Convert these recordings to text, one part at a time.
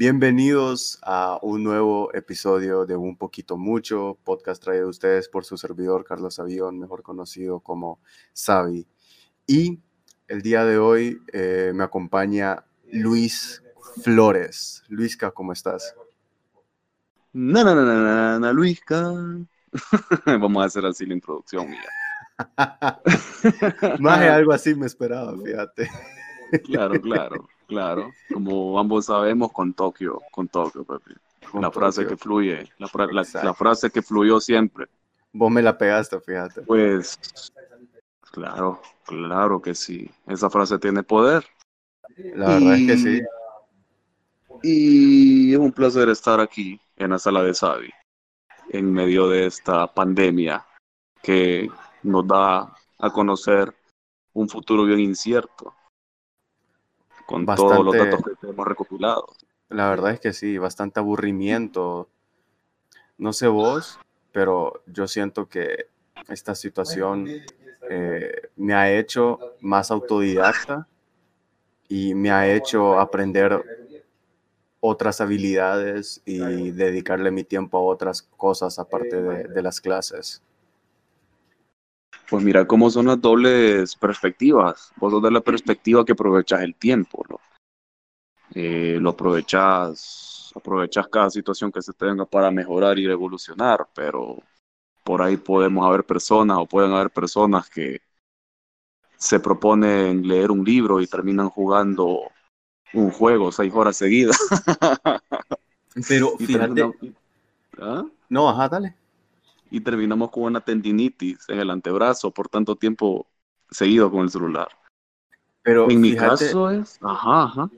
Bienvenidos a un nuevo episodio de Un Poquito Mucho, podcast traído a ustedes por su servidor Carlos Avión, mejor conocido como Savi. Y el día de hoy eh, me acompaña Luis Flores. Luisca, ¿cómo estás? No, no, no, no, no, Luisca. Vamos a hacer así la introducción mía. Más de algo así me esperaba, fíjate. Claro, claro, claro. Como ambos sabemos, con Tokio, con Tokio, papi. la frase que fluye, la, la, frase que fluyó siempre. Vos me la pegaste, fíjate. Pues, claro, claro que sí. Esa frase tiene poder. La verdad es que sí. Y es un placer estar aquí en la sala de Savi, en medio de esta pandemia que nos da a conocer un futuro bien incierto con todos los datos que hemos recopilado. La verdad es que sí, bastante aburrimiento. No sé vos, pero yo siento que esta situación eh, me ha hecho más autodidacta y me ha hecho aprender otras habilidades y dedicarle mi tiempo a otras cosas aparte de las clases. Pues mira cómo son las dobles perspectivas. Vos sos de la perspectiva que aprovechas el tiempo, ¿no? Eh, lo aprovechas, aprovechas cada situación que se tenga para mejorar y evolucionar, pero por ahí podemos haber personas o pueden haber personas que se proponen leer un libro y terminan jugando un juego seis horas seguidas. Pero fíjate. ¿Ah? No, ajá, dale y terminamos con una tendinitis en el antebrazo por tanto tiempo seguido con el celular. Pero en mi caso es, ajá, ajá.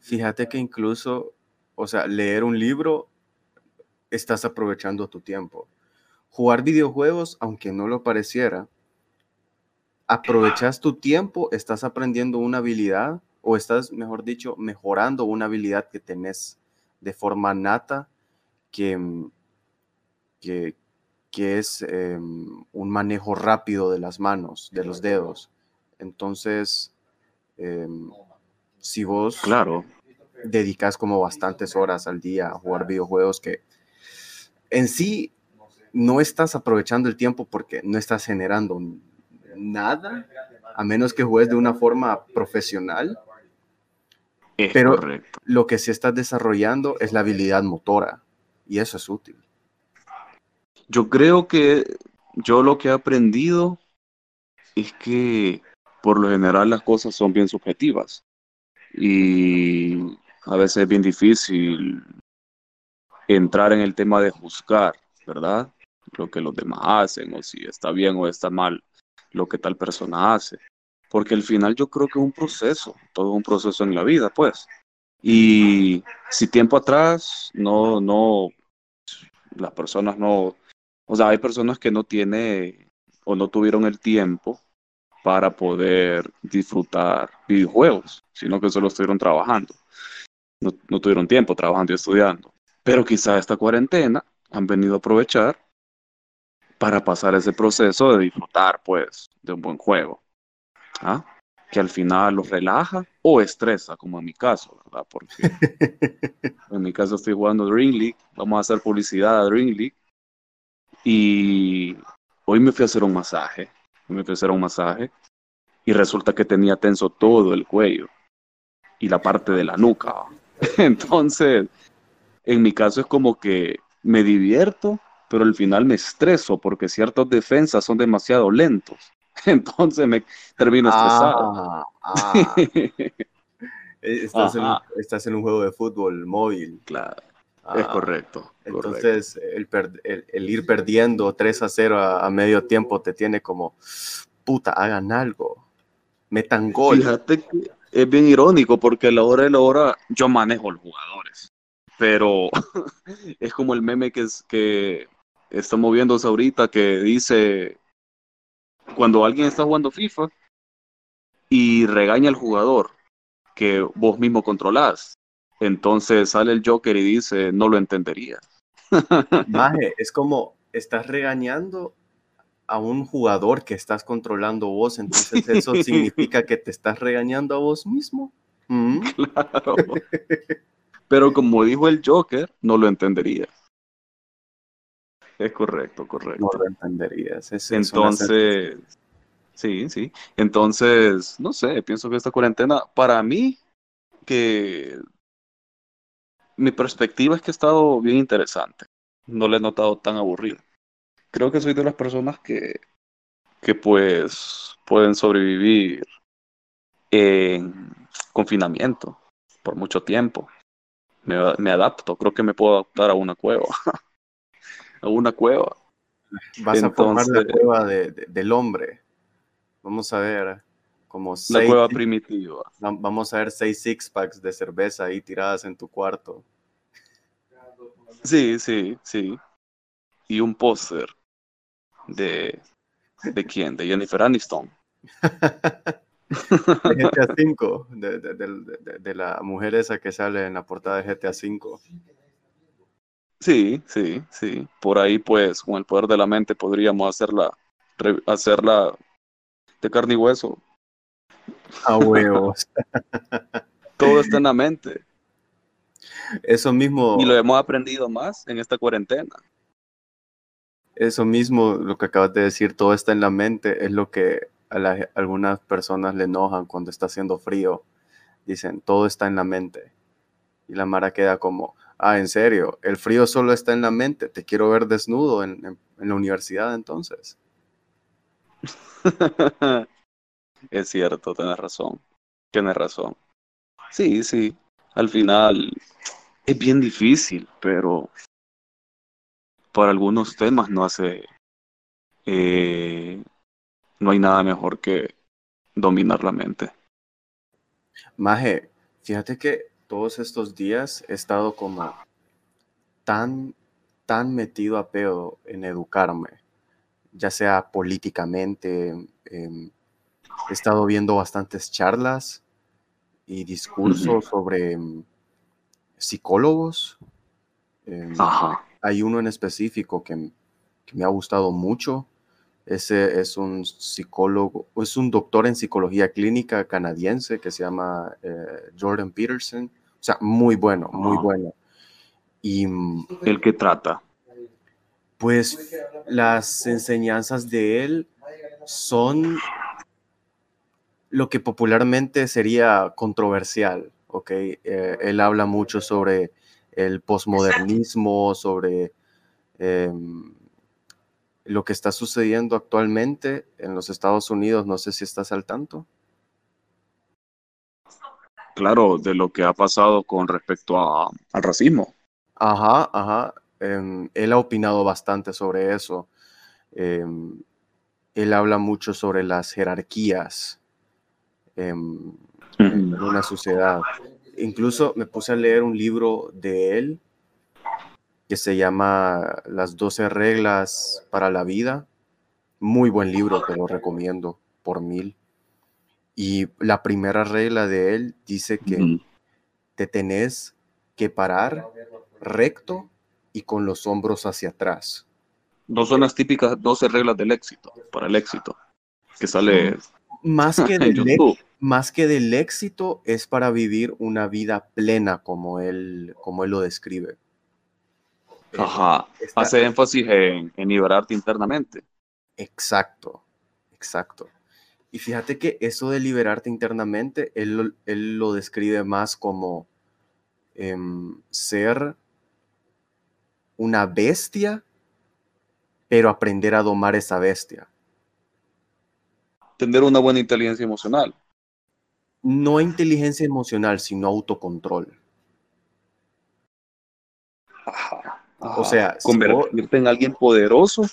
Fíjate que incluso, o sea, leer un libro, estás aprovechando tu tiempo. Jugar videojuegos, aunque no lo pareciera, aprovechas tu tiempo, estás aprendiendo una habilidad o estás, mejor dicho, mejorando una habilidad que tenés de forma nata que, que, que es em, un manejo rápido de las manos, de los dedos. Entonces, em, si vos claro. dedicas como bastantes horas al día a jugar videojuegos que en sí no estás aprovechando el tiempo porque no estás generando nada, a menos que juegues de una forma profesional. pero lo que sí estás desarrollando es la habilidad motora y eso es útil. Yo creo que yo lo que he aprendido es que por lo general las cosas son bien subjetivas y a veces es bien difícil entrar en el tema de juzgar, ¿verdad? Lo que los demás hacen o si está bien o está mal lo que tal persona hace. Porque al final yo creo que es un proceso, todo un proceso en la vida, pues. Y si tiempo atrás no, no, las personas no, o sea, hay personas que no tienen o no tuvieron el tiempo para poder disfrutar videojuegos, sino que solo estuvieron trabajando. No, no tuvieron tiempo trabajando y estudiando. Pero quizá esta cuarentena han venido a aprovechar para pasar ese proceso de disfrutar, pues, de un buen juego. ¿Ah? Que al final los relaja o estresa, como en mi caso, ¿verdad? Porque en mi caso estoy jugando Dream League, vamos a hacer publicidad a Dream League y hoy me fui a hacer un masaje, me fui a hacer un masaje y resulta que tenía tenso todo el cuello y la parte de la nuca. Entonces, en mi caso es como que me divierto, pero al final me estreso porque ciertas defensas son demasiado lentos. Entonces me termino estresado. Ah, ah. estás, en, estás, en, un juego de fútbol móvil. Claro es ah, correcto. Entonces, El, ir perdiendo 3 a 0 a, medio tiempo te tiene como, puta, hagan algo, metan gol. Fíjate que es bien irónico porque a la hora de la hora yo manejo los jugadores, pero es como el meme que, es, que está moviéndose ahorita que dice, cuando alguien está jugando FIFA y regaña al jugador que vos mismo controlás, entonces sale el Joker y dice, no lo entendería. Maje, es como estás regañando a un jugador que estás controlando vos, entonces eso significa que te estás regañando a vos mismo. ¿Mm? Claro. Pero como dijo el Joker, no lo entenderías. Es correcto, correcto. No lo entenderías. Es, Entonces, sí, sí. Entonces, no sé, pienso que esta cuarentena, para mí, que mi perspectiva es que ha estado bien interesante. No la he notado tan aburrida. Creo que soy de las personas que, que pues pueden sobrevivir en confinamiento por mucho tiempo. Me, me adapto, creo que me puedo adaptar a una cueva. a una cueva. Vas a formar la cueva de, del hombre. Vamos a ver como seis, la cueva primitiva. Vamos a ver seis six packs de cerveza ahí tiradas en tu cuarto. Sí, sí, sí. Y un póster de ¿de quién? De Jennifer Aniston. de GTA V, de, de, de, la mujer esa que sale en la portada de GTA V. Sí, sí, sí. Por ahí, pues, con el poder de la mente podríamos hacerla, hacerla de carne y hueso. A huevos. Todo está en la mente. Eso mismo. Y lo hemos aprendido más en esta cuarentena. Eso mismo, lo que acabas de decir, todo está en la mente, es lo que a, algunas personas le enojan cuando está haciendo frío. Dicen, todo está en la mente. Y la Mara queda como, ah, en serio, el frío solo está en la mente, te quiero ver desnudo en, la universidad entonces. es cierto, tienes razón, tienes razón. Sí, sí, al final es bien difícil, pero para algunos temas no hace, eh, no hay nada mejor que dominar la mente. Maje, fíjate que todos estos días he estado como tan, tan metido a pedo en educarme, ya sea políticamente, em, he estado viendo bastantes charlas y discursos sobre em, psicólogos. Ajá hay uno en específico que, me ha gustado mucho. Ese es un psicólogo, es un doctor en psicología clínica canadiense que se llama eh, Jordan Peterson. O sea, muy bueno, muy bueno. Y mm, el que trata. Pues las enseñanzas de él son lo que popularmente sería controversial, ¿ok? Eh, él habla mucho sobre el posmodernismo, sobre em, lo que está sucediendo actualmente en los Estados Unidos. No sé si estás al tanto. Claro, de lo que ha pasado con respecto al racismo. Ajá, ajá. Em, él ha opinado bastante sobre eso. Em, él habla mucho sobre las jerarquías en una sociedad incluso me puse a leer un libro de él que se llama Las 12 reglas para la vida. Muy buen libro, te lo recomiendo por mil. Y la primera regla de él dice que te tenés que parar recto y con los hombros hacia atrás. No son las típicas 12 reglas del éxito, para el éxito, que sale más que del más que del éxito es para vivir una vida plena como él, como él lo describe. Ajá, hace énfasis en, liberarte internamente. Exacto, exacto. Y fíjate que eso de liberarte internamente, él, lo describe más como em, ser una bestia, pero aprender a domar esa bestia. Tener una buena inteligencia emocional no inteligencia emocional, sino autocontrol. O sea, convertirte en alguien poderoso,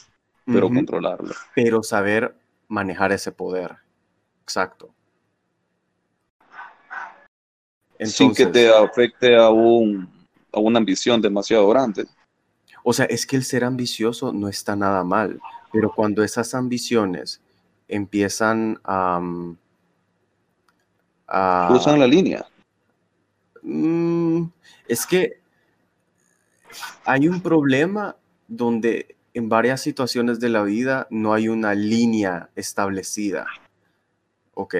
pero controlarlo. Pero saber manejar ese poder. Exacto. Sin que te afecte a, un, a una ambición demasiado grande. O sea, es que el ser ambicioso no está nada mal, pero cuando esas ambiciones empiezan a, cruzan la línea. Mm, es que hay un problema donde en varias situaciones de la vida no hay una línea establecida. ¿Ok?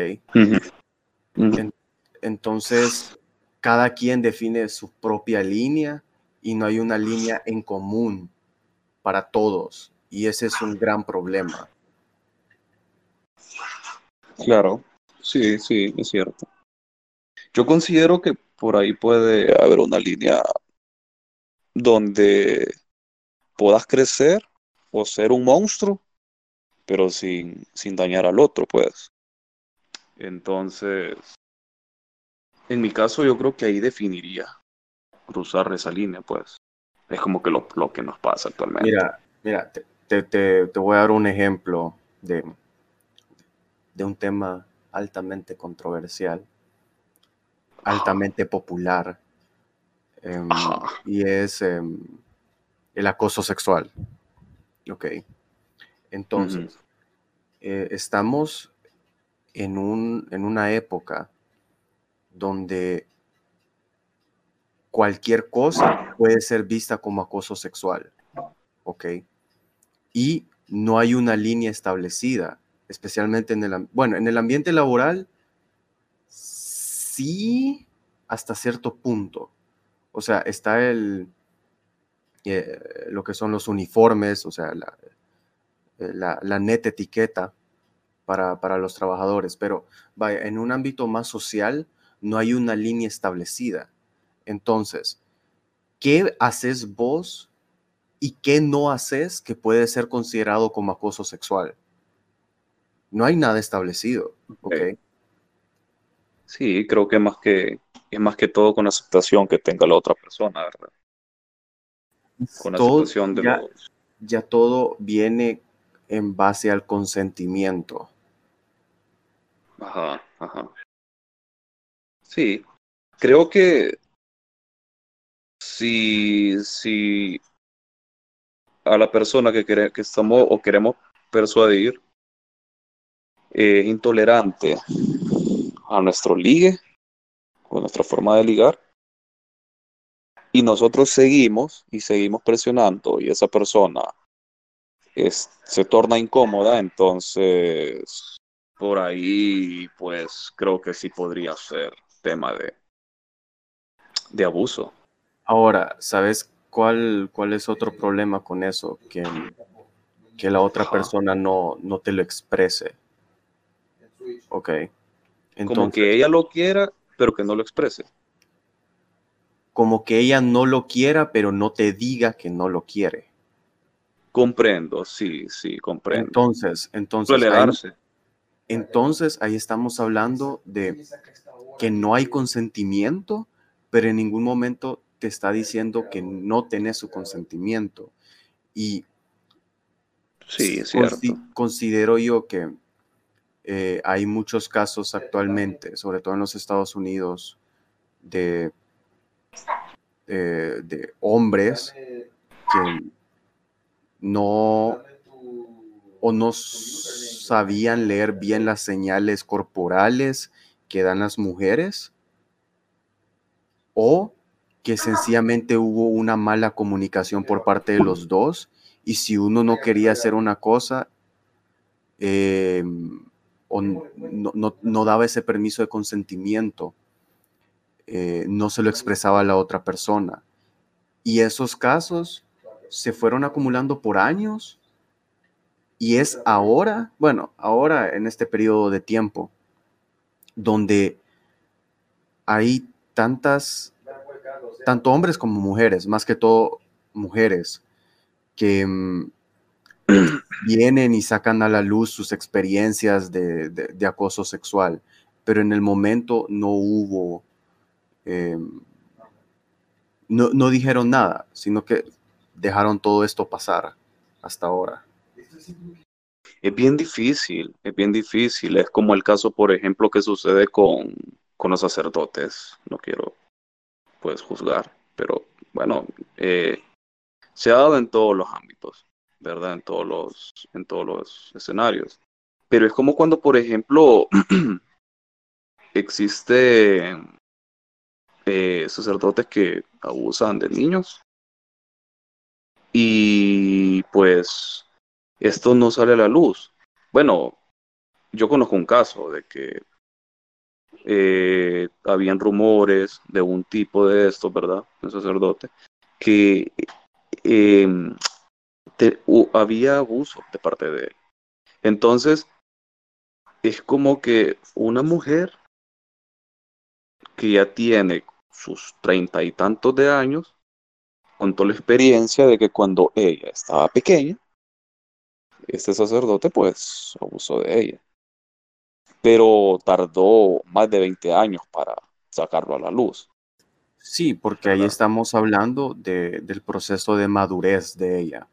entonces, cada quien define su propia línea y no hay una línea en común para todos. Y ese es un gran problema. Claro, sí, sí, es cierto. Yo considero que por ahí puede haber una línea donde puedas crecer o ser un monstruo, pero sin, sin dañar al otro, pues. Entonces, en mi caso yo creo que ahí definiría cruzar esa línea, pues. Es como que lo, lo que nos pasa actualmente. Mira, mira, te, te, te voy a dar un ejemplo de, de un tema altamente controversial, altamente popular, em, y es em, el acoso sexual. Ok. Entonces, eh, estamos en, un, en una época donde cualquier cosa puede ser vista como acoso sexual. ¿Ok? Y no hay una línea establecida, especialmente en el, bueno, en el ambiente laboral, sí, hasta cierto punto. O sea, está el, eh, lo que son los uniformes, o sea, la, eh, la, neta etiqueta para, para, los trabajadores, pero en un ámbito más social no hay una línea establecida. Entonces, ¿qué haces vos y qué no haces que puede ser considerado como acoso sexual? No hay nada establecido, ¿ok? Sí, creo que más que es más que todo con aceptación que tenga la otra persona, ¿verdad? Con aceptación de ya, ya todo viene en base al consentimiento. Ajá, ajá. Sí, creo que si, si a la persona que, que estamos o queremos persuadir es intolerante a nuestro ligue o nuestra forma de ligar y nosotros seguimos y seguimos presionando y esa persona es, se torna incómoda, entonces por ahí pues creo que sí podría ser tema de, de abuso. Ahora, ¿sabes cuál, cuál es otro problema con eso? Que, que la otra persona no, no te lo exprese. Ok. Entonces, como que ella lo quiera, pero que no lo exprese. Como que ella no lo quiera, pero no te diga que no lo quiere. Comprendo, sí, sí, comprendo. Entonces, entonces. Ahí, entonces ahí estamos hablando de que no hay consentimiento, pero en ningún momento te está diciendo que no tenés su consentimiento. Y sí, es cierto. considero yo que eh, hay muchos casos actualmente, sobre todo en los Estados Unidos, de, eh, de hombres que no o no sabían leer bien las señales corporales que dan las mujeres o que sencillamente hubo una mala comunicación por parte de los dos y si uno no quería hacer una cosa em, o no, daba ese permiso de consentimiento, eh, no se lo expresaba a la otra persona. Y esos casos se fueron acumulando por años y es ahora, bueno, ahora en este periodo de tiempo, donde hay tantas, tanto hombres como mujeres, más que todo mujeres, que mm, vienen y sacan a la luz sus experiencias de, acoso sexual, pero en el momento no hubo, em, no, no dijeron nada, sino que dejaron todo esto pasar hasta ahora? Es bien difícil, es bien difícil. Es como el caso, por ejemplo, que sucede con, con los sacerdotes. No quiero, pues, juzgar, pero bueno, eh, se ha dado en todos los ámbitos, ¿verdad? En todos los, en todos los escenarios. Pero es como cuando, por ejemplo, existe eh, sacerdotes que abusan de niños y pues esto no sale a la luz. Bueno, yo conozco un caso de que eh, habían rumores de un tipo de esto, ¿verdad? Un sacerdote, que había abuso de parte de él. Entonces, es como que una mujer que ya tiene sus treinta y tantos de años, contó la experiencia de que cuando ella estaba pequeña, este sacerdote pues abusó de ella. Pero tardó más de 20 años para sacarlo a la luz. Sí, porque ahí estamos hablando del proceso de madurez de ella.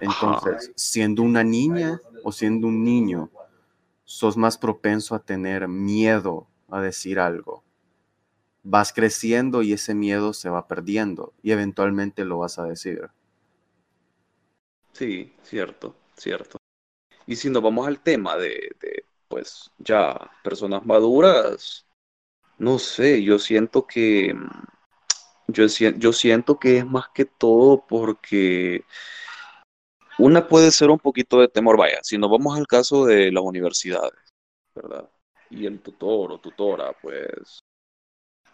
Entonces, siendo una niña o siendo un niño, sos más propenso a tener miedo a decir algo. Vas creciendo y ese miedo se va perdiendo y eventualmente lo vas a decir. Sí, cierto, cierto. Y si nos vamos al tema de, pues, ya personas maduras, no sé, yo siento que, yo, yo siento que es más que todo porque una puede ser un poquito de temor, vaya, si nos vamos al caso de las universidades, ¿verdad? Y el tutor o tutora, pues,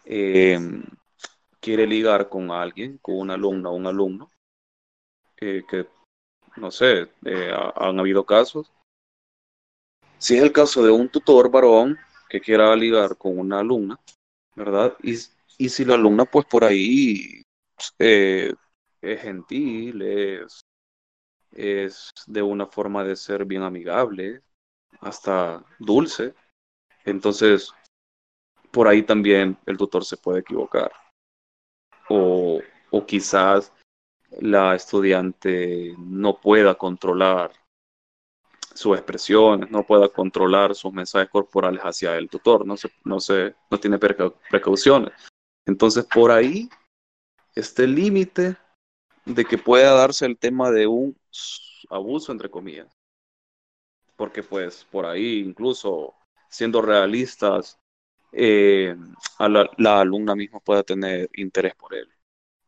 em, quiere ligar con alguien, con una alumna o un alumno, eh, que, no sé, eh, han habido casos. Si es el caso de un tutor varón que quiera ligar con una alumna, ¿verdad? Y, y si la alumna, pues por ahí eh, es gentil, es es de una forma de ser bien amigable, hasta dulce. Entonces, por ahí también el tutor se puede equivocar. O, o quizás la estudiante no pueda controlar sus expresiones, no pueda controlar sus mensajes corporales hacia el tutor, no, se, no, se, no tiene precauciones. Entonces, por ahí, este límite de que pueda darse el tema de un abuso, entre comillas. Porque pues por ahí, incluso siendo realistas, eh, la, alumna misma pueda tener interés por él.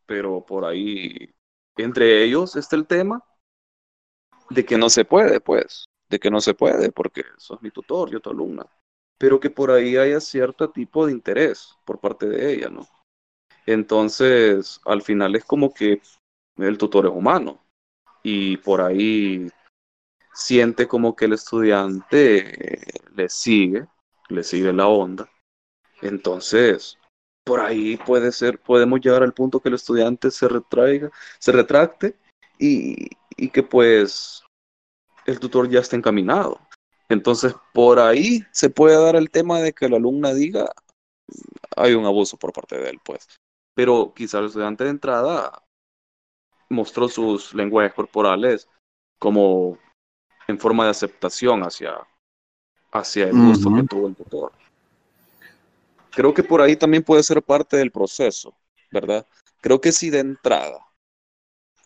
Pero por ahí, entre ellos está el tema de que no se puede, pues, de que no se puede, porque sos mi tutor, yo tu alumna. Pero que por ahí haya cierto tipo de interés por parte de ella, ¿no? Entonces, al final es como que el tutor es humano y por ahí siente como que el estudiante le sigue, le sigue la onda. Entonces, por ahí puede ser, podemos llegar al punto que el estudiante se retraiga, se retracte y, y que pues el tutor ya esté encaminado. Entonces, por ahí se puede dar el tema de que la alumna diga, hay un abuso por parte de él, pues. Pero quizá el estudiante de entrada mostró sus lenguajes corporales como en forma de aceptación hacia, hacia el gusto que tuvo el tutor. Creo que por ahí también puede ser parte del proceso, ¿verdad? Creo que si de entrada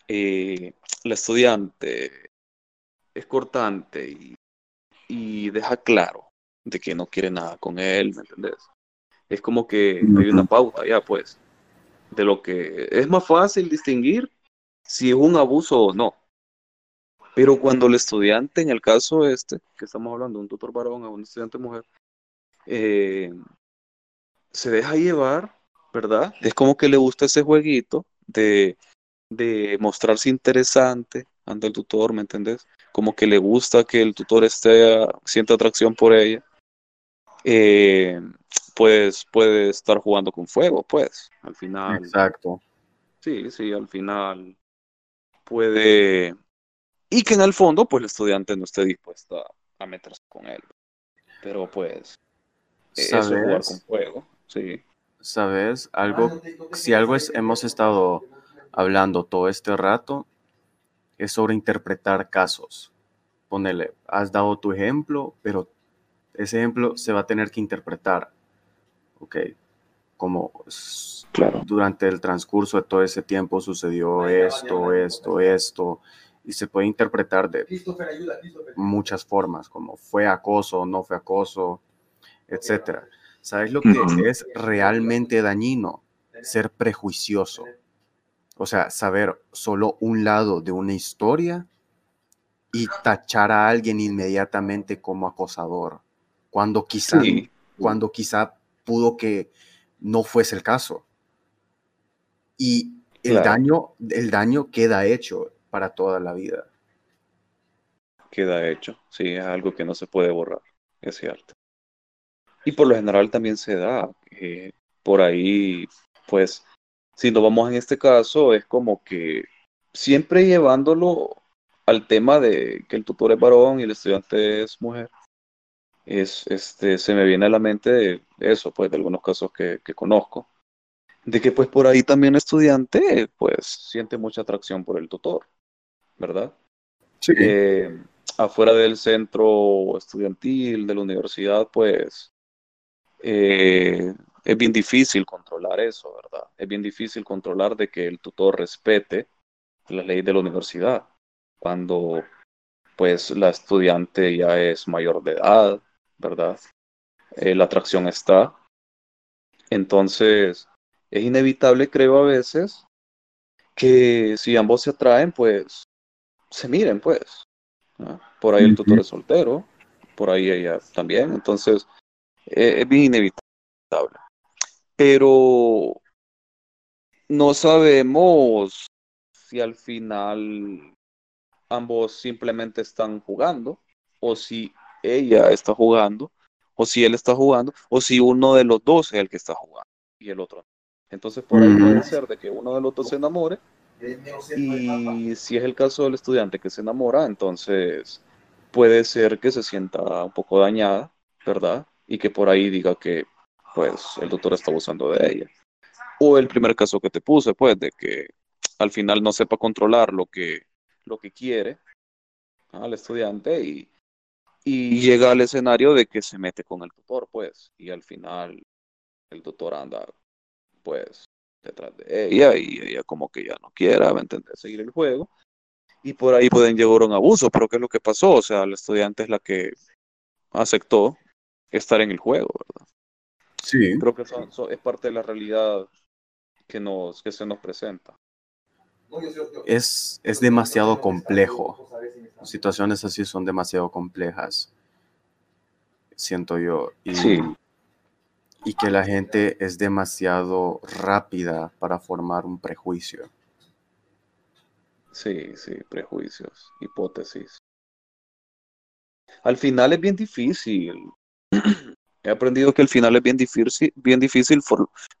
eh, la estudiante es cortante y, y, deja claro de que no quiere nada con él, ¿me entendés? Es como que hay una pauta ya, pues, de lo que es más fácil distinguir si es un abuso o no. Pero cuando el estudiante, en el caso este, que estamos hablando, un tutor varón o un estudiante mujer, eh, se deja llevar, ¿verdad? Es como que le gusta ese jueguito de, de mostrarse interesante ante el tutor, ¿me entendés? Como que le gusta que el tutor esté, sienta atracción por ella. Eh, pues puede estar jugando con fuego, pues, al final. Exacto. Sí, sí, al final puede, y que en el fondo, pues el estudiante no esté dispuesto a, meterse con él. Pero pues, eso es jugar con fuego, sí. ¿Sabes? Algo, si algo es, hemos estado hablando todo este rato, es sobre interpretar casos. Ponele, has dado tu ejemplo, pero ese ejemplo se va a tener que interpretar. Ok, como claro. durante el transcurso de todo ese tiempo sucedió esto, esto, esto, y se puede interpretar de muchas formas, como fue acoso, no fue acoso, etcétera. ¿Sabes lo que es realmente dañino? Ser prejuicioso. O sea, saber solo un lado de una historia y tachar a alguien inmediatamente como acosador, cuando quizás cuando quizá pudo que no fuese el caso. Y el, daño, el daño queda hecho para toda la vida. Queda hecho, sí, es algo que no se puede borrar, es cierto. Y por lo general también se da, por ahí, pues, si nos vamos en este caso, es como que siempre llevándolo al tema de que el tutor es varón y el estudiante es mujer, es, este, se me viene a la mente de eso, pues, de algunos casos que, que conozco, de que pues por ahí también el estudiante, pues, siente mucha atracción por el tutor, ¿verdad? Sí. Eh, afuera del centro estudiantil, de la universidad, pues, eh, es bien difícil controlar eso, ¿verdad? Es bien difícil controlar de que el tutor respete las leyes de la universidad. Cuando pues la estudiante ya es mayor de edad, ¿verdad? Eh, la atracción está. Entonces, es inevitable, creo, a veces, que si ambos se atraen, pues se miren, pues. Por ahí el tutor es soltero, por ahí ella también. Entonces, eh, es bien inevitable. Pero no sabemos si al final ambos simplemente están jugando o si ella está jugando o si él está jugando o si uno de los dos es el que está jugando y el otro Entonces por ahí puede ser de que uno de los dos se enamore y si es el caso del estudiante que se enamora, entonces puede ser que se sienta un poco dañada, ¿verdad? Y que por ahí diga que pues el doctor está abusando de ella. O el primer caso que te puse, pues, de que al final no sepa controlar lo que, lo que quiere al estudiante y, y llega al escenario de que se mete con el tutor, pues, y al final el tutor anda, pues, detrás de ella y ella como que ya no quiera, ¿me entiendes? Seguir el juego. Y por ahí pueden llegar a un abuso, pero ¿qué es lo que pasó? O sea, la estudiante es la que aceptó estar en el juego, ¿verdad? Sí. Creo que eso, es parte de la realidad que, nos, que se nos presenta. Es, es demasiado complejo. Situaciones así son demasiado complejas, siento yo. Y, sí. y que la gente es demasiado rápida para formar un prejuicio. Sí, sí, prejuicios, hipótesis. Al final es bien difícil. He aprendido que al final es bien difícil, bien difícil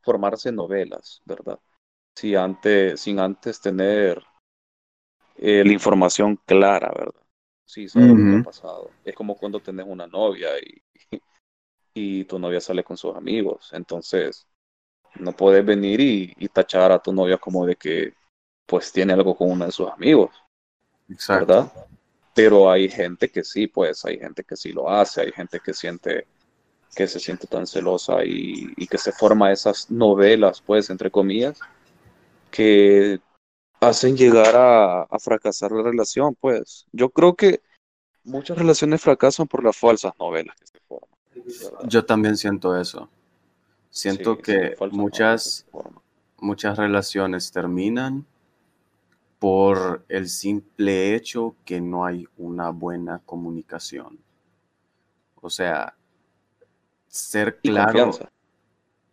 formarse novelas, ¿verdad? Si antes, sin antes tener eh, la información clara, ¿verdad? Sí, saber lo que ha pasado. Es como cuando tenés una novia y, y tu novia sale con sus amigos. Entonces, no puedes venir y, y, tachar a tu novia como de que pues tiene algo con uno de sus amigos. Exacto. ¿Verdad? Pero hay gente que sí, pues, hay gente que sí lo hace, hay gente que siente que se siente tan celosa y, y que se forma esas novelas, pues, entre comillas, que hacen llegar a, a, fracasar la relación, pues. Yo creo que muchas relaciones fracasan por las falsas novelas que se forman. ¿verdad? Yo también siento eso. Siento sí, que muchas, muchas relaciones terminan por el simple hecho que no hay una buena comunicación. O sea, ser claro y confianza.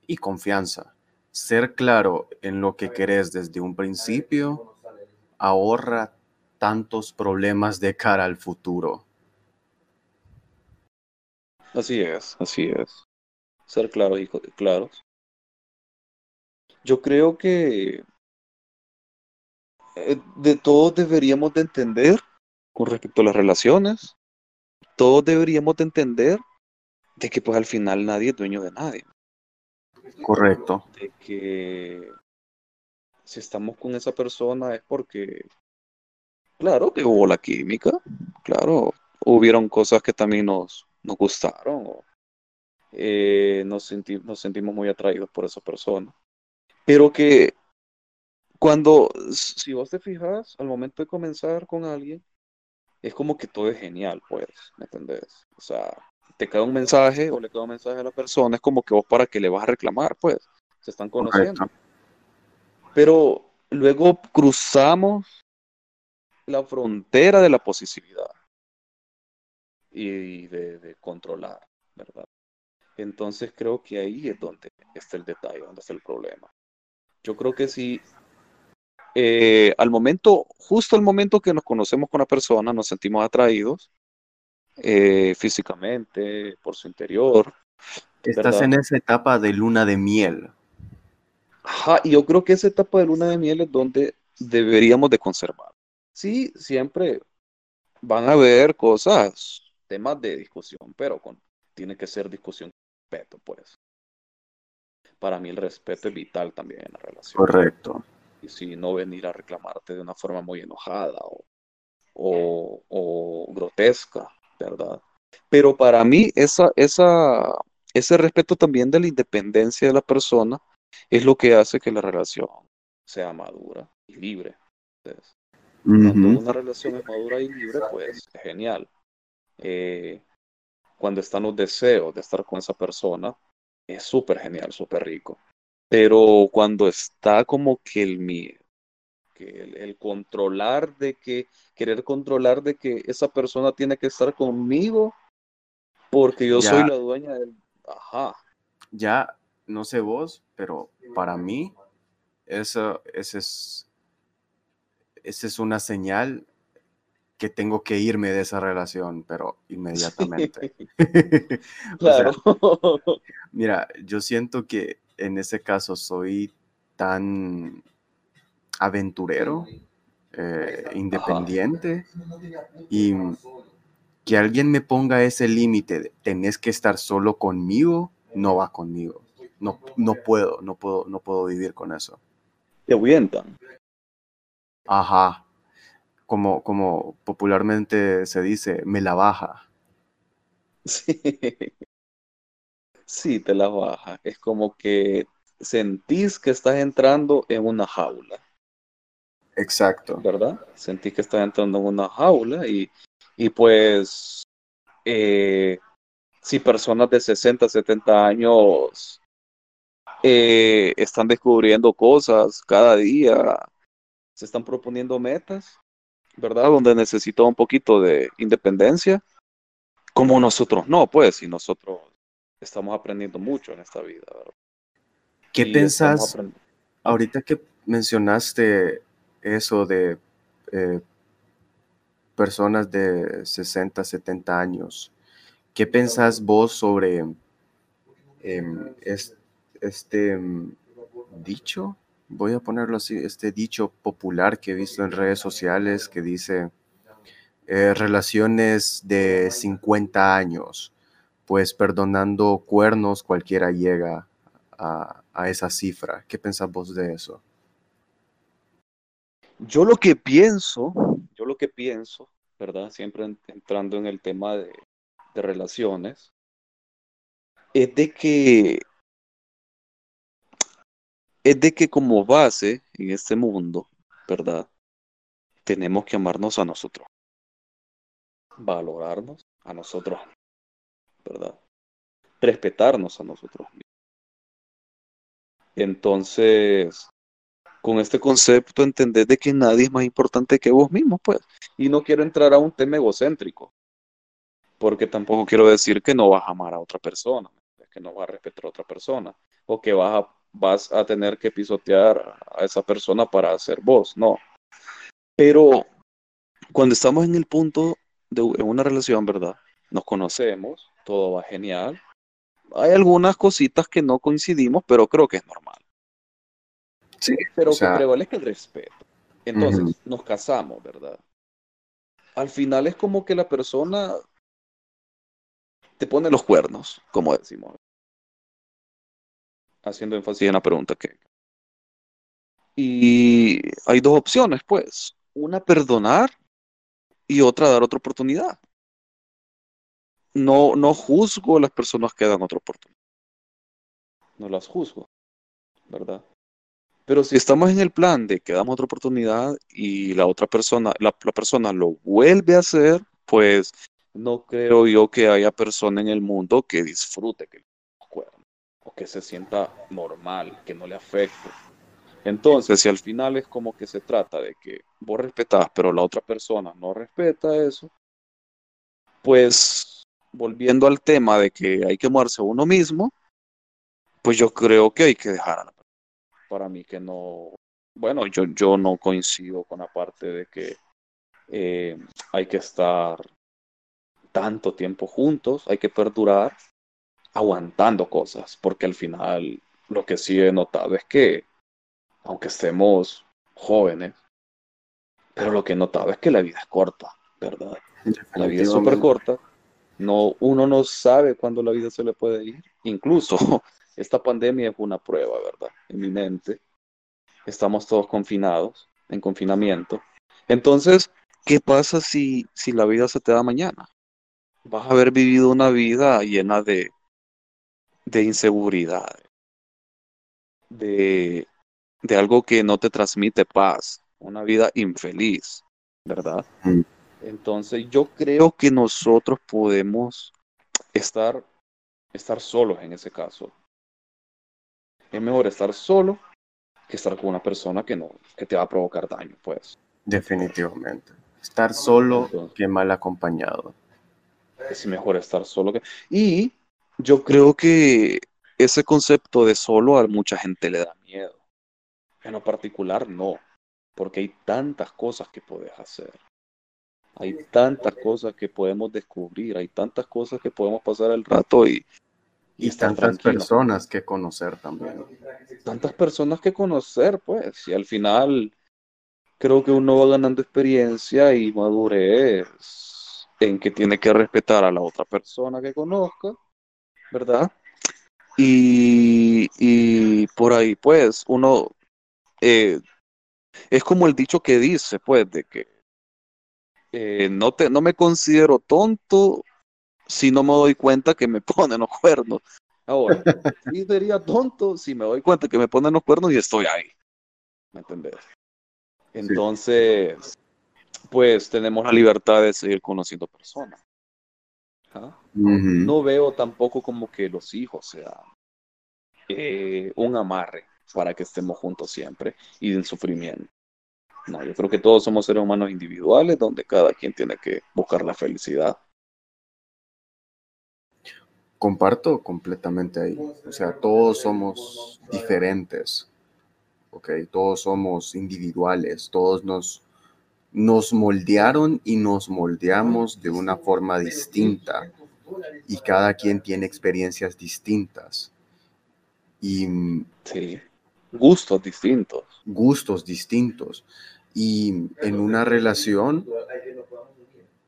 y confianza. Ser claro en lo que querés desde un principio ahorra tantos problemas de cara al futuro. Así es, así es. Ser claro y claros. Yo creo que eh, de todos deberíamos de entender con respecto a las relaciones, todos deberíamos de entender de que pues al final nadie es dueño de nadie. Correcto. De que si estamos con esa persona es porque, claro, que hubo la química, claro, hubieron cosas que también nos, nos gustaron, o, eh, nos, senti nos sentimos muy atraídos por esa persona. Pero que cuando, si vos te fijas, al momento de comenzar con alguien, es como que todo es genial, pues, ¿me entendés? O sea, te queda un mensaje o le queda un mensaje a la persona, es como que vos para que le vas a reclamar, pues, se están conociendo. Correcto. Pero luego cruzamos la frontera de la posesividad y de, de, controlar, ¿verdad? Entonces creo que ahí es donde está el detalle, donde está el problema. Yo creo que si eh, al momento, justo al momento que nos conocemos con la persona, nos sentimos atraídos eh, físicamente, por su interior. Estás en esa etapa de luna de miel. Ajá, y yo creo que esa etapa de luna de miel es donde deberíamos de conservar. Sí, siempre van a haber cosas, temas de discusión, pero con, tiene que ser discusión con respeto, pues. Para mí el respeto es vital también en la relación. Correcto. Y si no venir a reclamarte de una forma muy enojada o, o, grotesca, ¿verdad? Pero para mí esa, esa, ese respeto también de la independencia de la persona es lo que hace que la relación sea madura y libre. cuando una relación es madura y libre, pues es genial. Eh, cuando están los deseos de estar con esa persona, es súper genial, súper rico. Pero cuando está como que el miedo, que el, controlar de que, querer controlar de que esa persona tiene que estar conmigo porque yo soy la dueña del... Ajá. Ya, no sé vos, pero para mí, ese es, esa es una señal que tengo que irme de esa relación, pero inmediatamente. claro. mira, yo siento que en ese caso soy tan aventurero, eh, independiente, y que alguien me ponga ese límite, tenés que estar solo conmigo, no va conmigo. No, no puedo, no puedo, no puedo vivir con eso. Te ahuyentan. Ajá, como, como popularmente se dice, me la baja. Sí. te la baja. Es como que sentís que estás entrando en una jaula. Exacto. ¿Verdad? Sentís que estás entrando en una jaula y, y pues eh, si personas de 60, 70 años eh, están descubriendo cosas cada día, se están proponiendo metas, ¿verdad? Donde necesita un poquito de independencia, como nosotros no, pues, y nosotros estamos aprendiendo mucho en esta vida, ¿verdad? ¿Qué pensás ahorita que mencionaste eso de eh, personas de 60, 70 años? ¿Qué pensás vos sobre em, este em, dicho voy a ponerlo así, este dicho popular que he visto en redes sociales que dice eh, relaciones de 50 años, pues perdonando cuernos cualquiera llega a, esa cifra. ¿Qué pensás vos de eso? Yo lo que pienso, yo lo que pienso, ¿verdad? Siempre entrando en el tema de, de relaciones, es de que es de que como base en este mundo, ¿verdad? Tenemos que amarnos a nosotros, valorarnos a nosotros, ¿verdad? Respetarnos a nosotros mismos. Entonces, con este concepto entender de que nadie es más importante que vos mismo, pues. Y no quiero entrar a un tema egocéntrico, porque tampoco quiero decir que no vas a amar a otra persona, que no vas a respetar a otra persona, o que vas a vas a tener que pisotear a esa persona para ser vos, no. Pero cuando estamos en el punto de una relación, ¿verdad? Nos conocemos, todo va genial. Hay algunas cositas que no coincidimos, pero creo que es normal. Sí, pero que prevalezca el respeto. Entonces, nos casamos, ¿verdad? Al final es como que la persona te pone los cuernos, como decimos haciendo énfasis en la pregunta que... Y hay dos opciones, pues. Una, perdonar y otra, dar otra oportunidad. No, no juzgo a las personas que dan otra oportunidad. No las juzgo, ¿verdad? Pero si estamos en el plan de que damos otra oportunidad y la otra persona, la, la persona lo vuelve a hacer, pues no creo yo que haya persona en el mundo que disfrute que o que se sienta normal, que no le afecte. Entonces, si al final es como que se trata de que vos respetás, pero la otra persona no respeta eso, pues volviendo al tema de que hay que amarse a uno mismo, pues yo creo que hay que dejar a la Para mí que no, bueno, yo, yo no coincido con la parte de que eh, hay que estar tanto tiempo juntos, hay que perdurar aguantando cosas, porque al final lo que sí he notado es que, aunque estemos jóvenes, pero lo que he notado es que la vida es corta, ¿verdad? La vida es súper corta. No, uno no sabe cuándo la vida se le puede ir. Incluso esta pandemia es una prueba, ¿verdad? Eminente. Estamos todos confinados, en confinamiento. Entonces, ¿qué pasa si, si la vida se te da mañana? Vas a haber vivido una vida llena de, de inseguridad, de, de algo que no te transmite paz, una vida infeliz, ¿verdad? Mm. Entonces yo creo que nosotros podemos estar, estar solos en ese caso. Es mejor estar solo que estar con una persona que no, que te va a provocar daño, pues. Definitivamente. Estar solo que mal acompañado. Es mejor estar solo que. Y yo creo que ese concepto de solo a mucha gente le da miedo. En lo particular, no porque hay tantas cosas que puedes hacer. Hay tantas cosas que podemos descubrir, hay tantas cosas que podemos pasar el rato y, y, tantas personas que conocer también. Tantas personas que conocer, pues, y al final creo que uno va ganando experiencia y madurez en que tiene que respetar a la otra persona que conozca, ¿verdad? Y, y por ahí, pues, uno eh, es como el dicho que dice, pues, de que eh, no, te, no me considero tonto si no me doy cuenta que me ponen los cuernos. Ahora, sería tonto si me doy cuenta que me ponen los cuernos y estoy ahí. ¿Me entendés? Entonces, pues tenemos la libertad de seguir conociendo personas. ¿Ah? No veo tampoco como que los hijos sean eh, un amarre para que estemos juntos siempre y en sufrimiento. No, yo creo que todos somos seres humanos individuales donde cada quien tiene que buscar la felicidad. Comparto completamente ahí. O sea, todos somos diferentes. Ok, todos somos individuales. Todos nos, nos moldearon y nos moldeamos de una forma distinta. Y cada quien tiene experiencias distintas. Y sí gustos distintos. Gustos distintos. Y en una relación,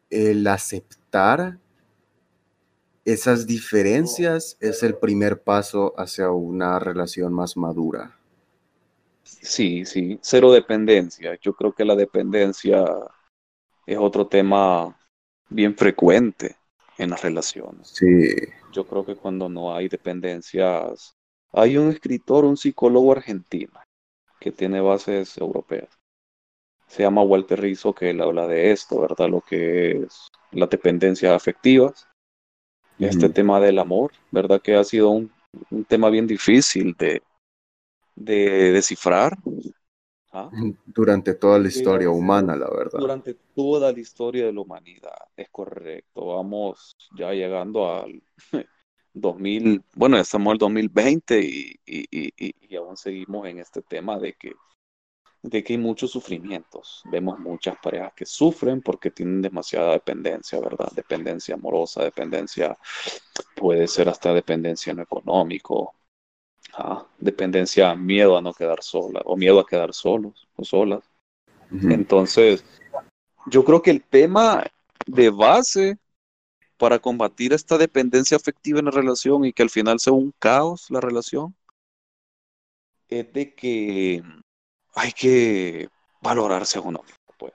el aceptar esas diferencias es el primer paso hacia una relación más madura. Sí, sí, cero dependencia. Yo creo que la dependencia es otro tema bien frecuente en las relaciones. Sí. Yo creo que cuando no hay dependencias, hay un escritor, un psicólogo argentino, que tiene bases europeas. Se llama Walter Rizzo, que él habla de esto, ¿verdad? Lo que es las dependencias afectivas, este tema del amor, ¿verdad? Que ha sido un, tema bien difícil de, de descifrar. ¿ah? Durante toda la historia humana, la verdad. Durante toda la historia de la humanidad, es correcto. Vamos ya llegando al 2000, bueno, estamos en el 2020 y, y, aún seguimos en este tema de que, de que hay muchos sufrimientos. Vemos muchas parejas que sufren porque tienen demasiada dependencia, ¿verdad? Dependencia amorosa, dependencia, puede ser hasta dependencia en lo económico, ¿ah? dependencia, miedo a no quedar sola o miedo a quedar solos o solas. Entonces, yo creo que el tema de base para combatir esta dependencia afectiva en la relación y que al final sea un caos la relación, es de que hay que valorarse a uno mismo, pues,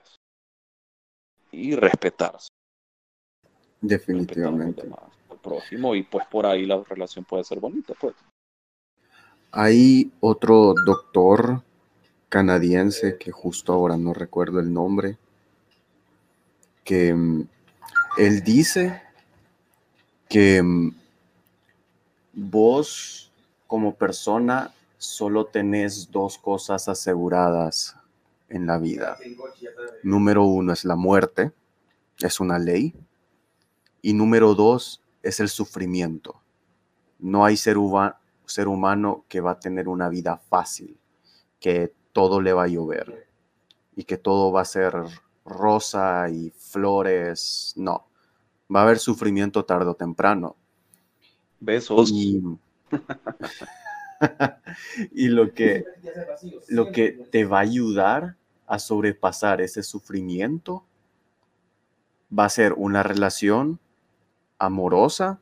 y respetarse. Definitivamente. Al próximo y pues por ahí la relación puede ser bonita, pues. Hay otro doctor canadiense que justo ahora no recuerdo el nombre, que mm, él dice que mm, vos como persona solo tenés dos cosas aseguradas en la vida. Número uno es la muerte, es una ley. Y número dos es el sufrimiento. No hay ser, ser humano que va a tener una vida fácil, que todo le va a llover y que todo va a ser rosa y flores. No, va a haber sufrimiento tarde o temprano. Besos. Y, y lo, que, lo que te va a ayudar a sobrepasar ese sufrimiento va a ser una relación amorosa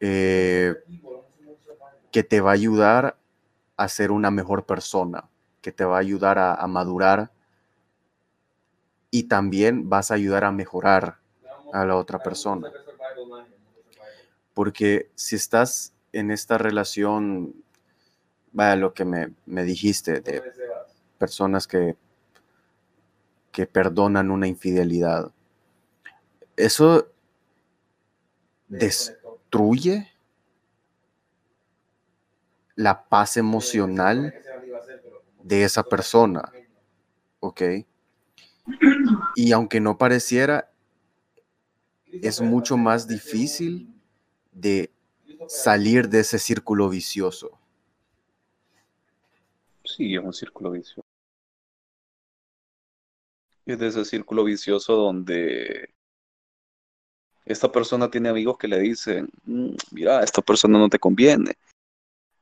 eh, que te va a ayudar a ser una mejor persona, que te va a ayudar a, a madurar y también vas a ayudar a mejorar a la otra persona. Porque si estás en esta relación, vaya lo que me, me dijiste, de personas que, que perdonan una infidelidad, eso destruye la paz emocional de esa persona. ¿Ok? Y aunque no pareciera, es mucho más difícil de salir de ese círculo vicioso. Sí, es un círculo vicioso. Es de ese círculo vicioso donde esta persona tiene amigos que le dicen, mm, mira, esta persona no te conviene.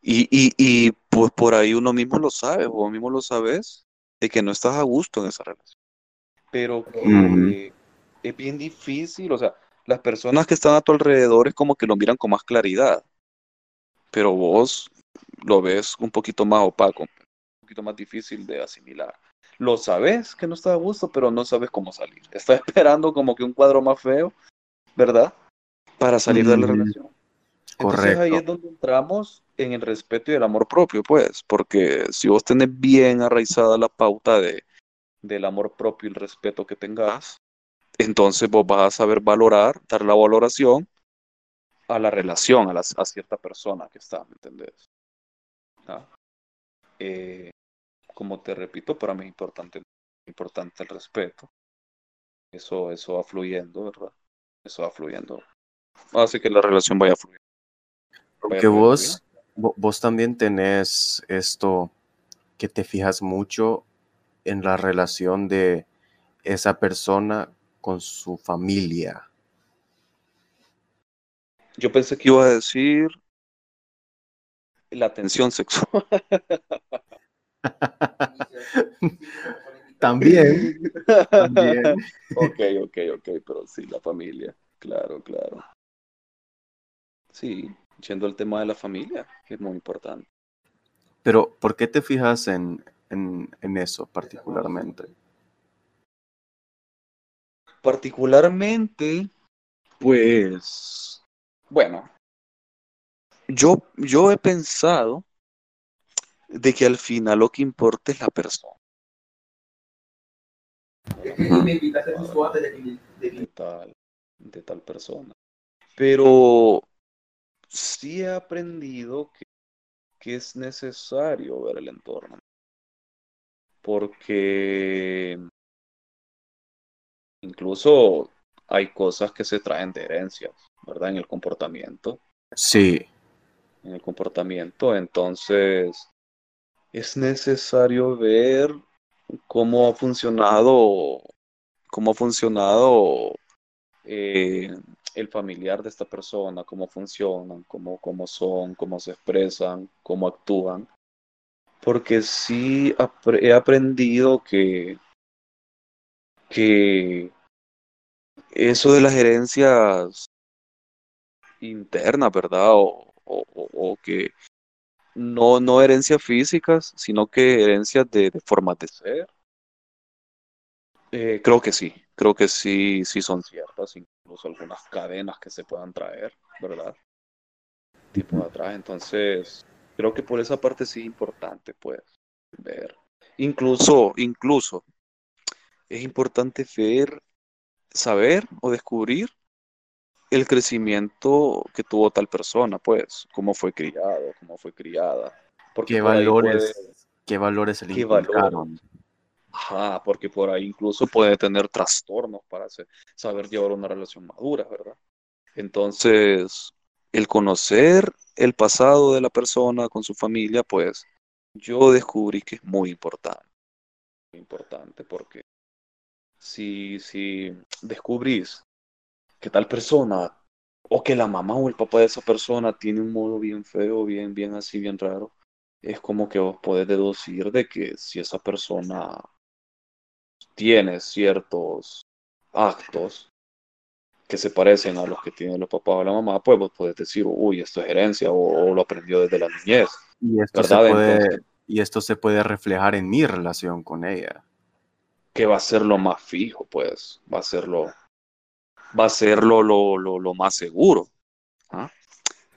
Y, y, y pues por ahí uno mismo lo sabe, vos mismo lo sabes, de que no estás a gusto en esa relación. Pero que es bien difícil, o sea, las personas que están a tu alrededor es como que lo miran con más claridad, pero vos lo ves un poquito más opaco, un poquito más difícil de asimilar. Lo sabes que no está a gusto, pero no sabes cómo salir. Estás esperando como que un cuadro más feo, ¿verdad? Para salir de la relación. Entonces ahí es donde entramos en el respeto y el amor propio, pues, porque si vos tenés bien arraizada la pauta de, del amor propio y el respeto que tengas, entonces vos vas a saber valorar, dar la valoración a la relación, a, la, a cierta persona que está, ¿me entendés? ¿Ah? Eh, como te repito, para mí es importante, importante el respeto. Eso, eso va fluyendo, ¿verdad? Eso va fluyendo. Hace que la relación vaya fluyendo. Porque vos, vos también tenés esto que te fijas mucho en la relación de esa persona con su familia. Yo pensé que iba a decir la tensión sexual. también, también. ok, ok, ok, pero sí, la familia, claro, claro. Sí, yendo al tema de la familia, que es muy importante. Pero, ¿por qué te fijas en, en, en eso particularmente? Particularmente, pues, bueno, yo, yo he pensado de que al final lo que importa es la persona. De tal, de tal persona. Pero sí he aprendido que, que es necesario ver el entorno. Porque Incluso hay cosas que se traen de herencias, ¿verdad? En el comportamiento. Sí. En el comportamiento, entonces es necesario ver cómo ha funcionado, cómo ha funcionado eh, el familiar de esta persona, cómo funcionan, cómo, cómo son, cómo se expresan, cómo actúan. Porque sí he aprendido que, que eso de las herencias internas, ¿verdad? O, o, que no, no herencias físicas, sino que herencias de, de formas de ser. Eh, creo que sí, creo que sí, sí son ciertas, incluso algunas cadenas que se puedan traer, ¿verdad? Tipo de atrás, entonces creo que por esa parte sí es importante, pues, ver. Incluso, incluso, es importante ver saber o descubrir el crecimiento que tuvo tal persona, pues, cómo fue criado, cómo fue criada. Porque ¿Qué valores, qué valores se le inculcaron? Ajá, porque por ahí incluso puede tener trastornos para saber llevar una relación madura, ¿verdad? Entonces, el conocer el pasado de la persona con su familia, pues yo descubrí que es muy importante. Muy importante porque si, si descubrís que tal persona o que la mamá o el papá de esa persona tiene un modo bien feo, bien, bien así, bien raro, es como que vos podés deducir de que si esa persona tiene ciertos actos que se parecen a los que tienen los papás o la mamá, pues vos podés decir, uy, esto es herencia o, lo aprendió desde la niñez. Y esto, se puede, y esto se puede reflejar en mi relación con ella. Que va a ser lo más fijo, pues, va a ser lo, va a ser lo, lo, lo, más seguro. ¿ah?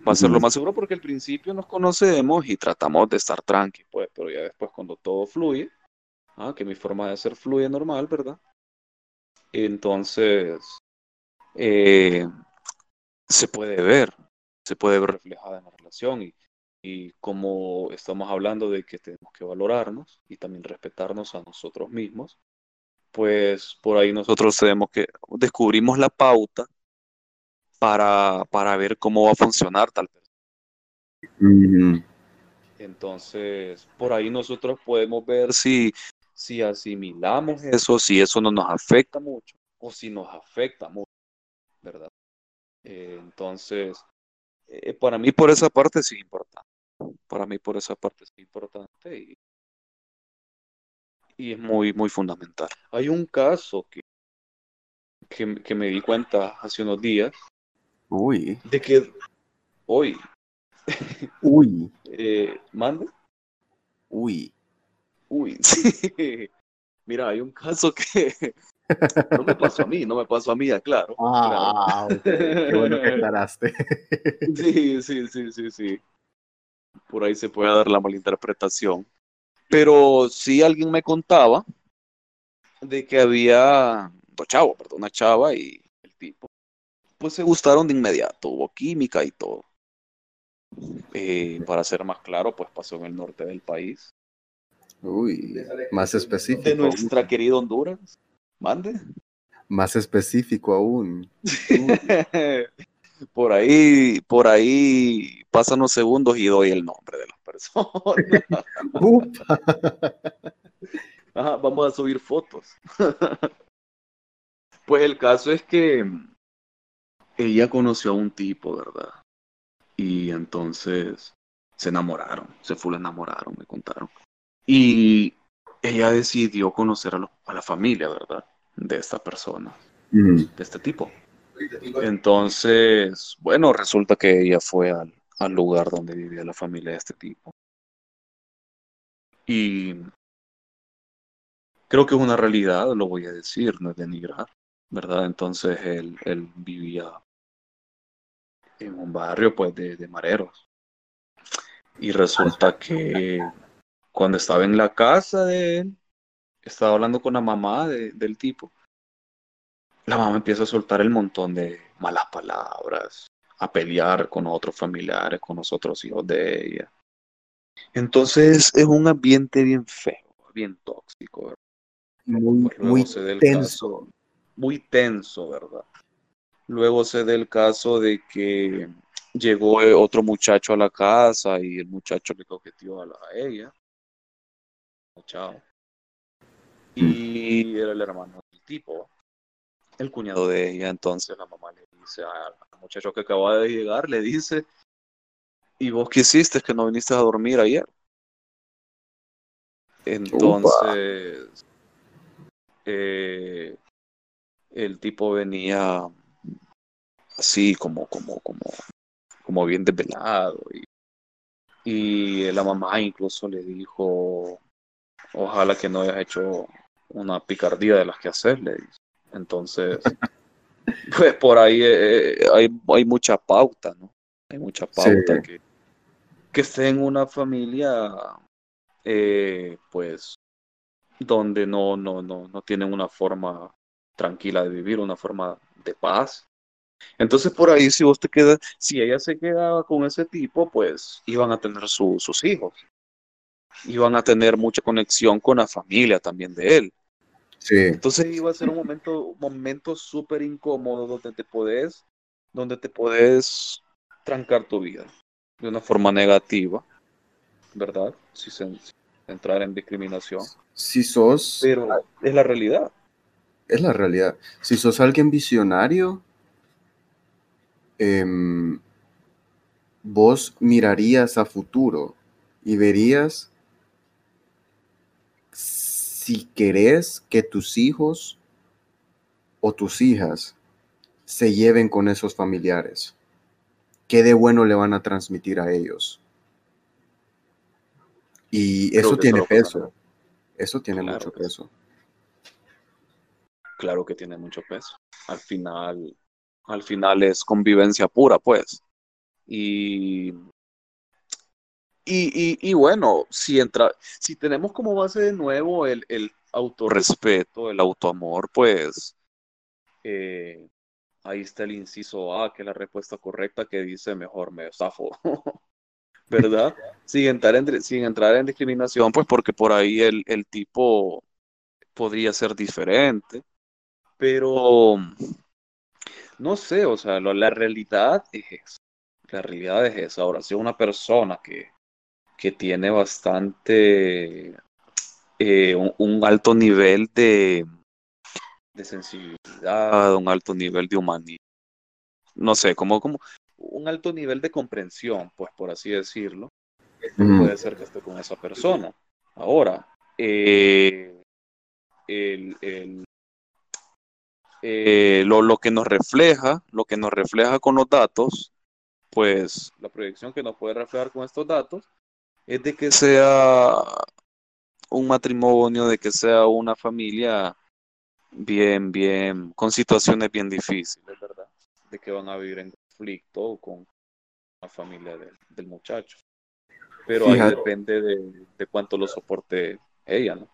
Va a ser lo más seguro porque al principio nos conocemos y tratamos de estar tranqui, pues, pero ya después cuando todo fluye, ¿ah? que mi forma de ser fluye normal, ¿verdad? Entonces, eh, se puede ver, se puede ver reflejada en la relación y, y como estamos hablando de que tenemos que valorarnos y también respetarnos a nosotros mismos, pues por ahí nosotros tenemos que descubrimos la pauta para, para ver cómo va a funcionar tal vez. Entonces, por ahí nosotros podemos ver si, si asimilamos eso, si eso no nos afecta mucho o si nos afecta mucho, ¿verdad? Eh, entonces, eh, para mí por esa parte sí es importante. Para mí por esa parte sí es importante y, y es muy, muy fundamental. Hay un caso que, que, me di cuenta hace unos días. Uy. De que hoy. Uy. eh, ¿Mande? Uy. Uy, sí. Mira, hay un caso que no me pasó a mí, no me pasó a mí, claro. Ah, qué bueno que aclaraste. sí, sí, sí, sí, sí. Por ahí se puede dar la malinterpretación. Pero sí alguien me contaba de que había dos chavos, perdón, una chava y el tipo. Pues se gustaron de inmediato, hubo química y todo. Eh, para ser más claro, pues pasó en el norte del país. Uy, más específico. De nuestra querida Honduras. Mande. Más específico aún. por ahí, por ahí pasan los segundos y doy el nombre de la persona. vamos a subir fotos. pues el caso es que ella conoció a un tipo, ¿verdad? Y entonces se enamoraron, se full enamoraron, me contaron. Y ella decidió conocer a, a la familia, ¿verdad? De esta persona, de este tipo. Entonces, bueno, resulta que ella fue al, al lugar donde vivía la familia de este tipo. Y creo que es una realidad, lo voy a decir, no es denigrar, ¿verdad? Entonces él, él vivía en un barrio pues de, de mareros. Y resulta que cuando estaba en la casa de él, estaba hablando con la mamá del tipo. La mamá empieza a soltar el montón de malas palabras, a pelear con otros familiares, con los otros hijos de ella. Entonces es un ambiente bien feo, bien tóxico, Muy, muy tenso. muy tenso, ¿verdad? Luego se da el caso de que llegó otro muchacho a la casa y el muchacho le coqueteó a, a ella. Chao. Y era el hermano del tipo, el cuñado de ella. Entonces la mamá le dice al muchacho que acaba de llegar, le dice, ¿y vos qué hiciste? que no viniste a dormir ayer? Entonces, eh, el tipo venía así como, como, como, como bien desvelado y, y la mamá incluso le dijo, ojalá que no hayas hecho una picardía de las que hacer, le dice. Entonces, pues por ahí eh, hay, hay mucha pauta, ¿no? Hay mucha pauta que, que esté en una familia, eh, pues, donde no, no, no, no tienen una forma tranquila de vivir, una forma de paz. Entonces por ahí si vos te quedas, si ella se quedaba con ese tipo, pues iban a tener sus hijos. iban a tener mucha conexión con la familia también de él. Sí. Entonces iba a ser un momento, un momento súper incómodo donde te podés, donde te podés trancar tu vida de una forma negativa, ¿verdad? Si se, entrar en discriminación. Si sos, Pero es la realidad. es la realidad. Si sos alguien visionario, em, vos mirarías a futuro y verías si querés que tus hijos o tus hijas se lleven con esos familiares. ¿Qué de bueno le van a transmitir a ellos? Y eso tiene peso. Eso tiene Claro mucho peso. Claro que tiene mucho peso. Al final, al final es convivencia pura, pues. Y, y, bueno, si entra, si tenemos como base de nuevo el, el autorrespeto, el autoamor, pues eh, ahí está el inciso A, que es la respuesta correcta que dice mejor me zafo. ¿Verdad? Sin entrar en, sin entrar en discriminación, pues porque por ahí el, el tipo podría ser diferente. Pero no sé, o sea, la realidad es esa. La realidad es esa. Ahora, si una persona que, que tiene bastante, eh, un, un alto nivel de, de sensibilidad, un alto nivel de humanidad, no sé, como, como un alto nivel de comprensión, pues por así decirlo, puede ser que esté con esa persona. Ahora, eh, el, el- eh, lo, lo que nos refleja, lo que nos refleja con los datos, pues la proyección que nos puede reflejar con estos datos es de que sea un matrimonio, de que sea una familia bien, bien, con situaciones bien difíciles, ¿verdad? De que van a vivir en conflicto con la familia del, del muchacho. Pero ahí depende de, de cuánto lo soporte ella, ¿no?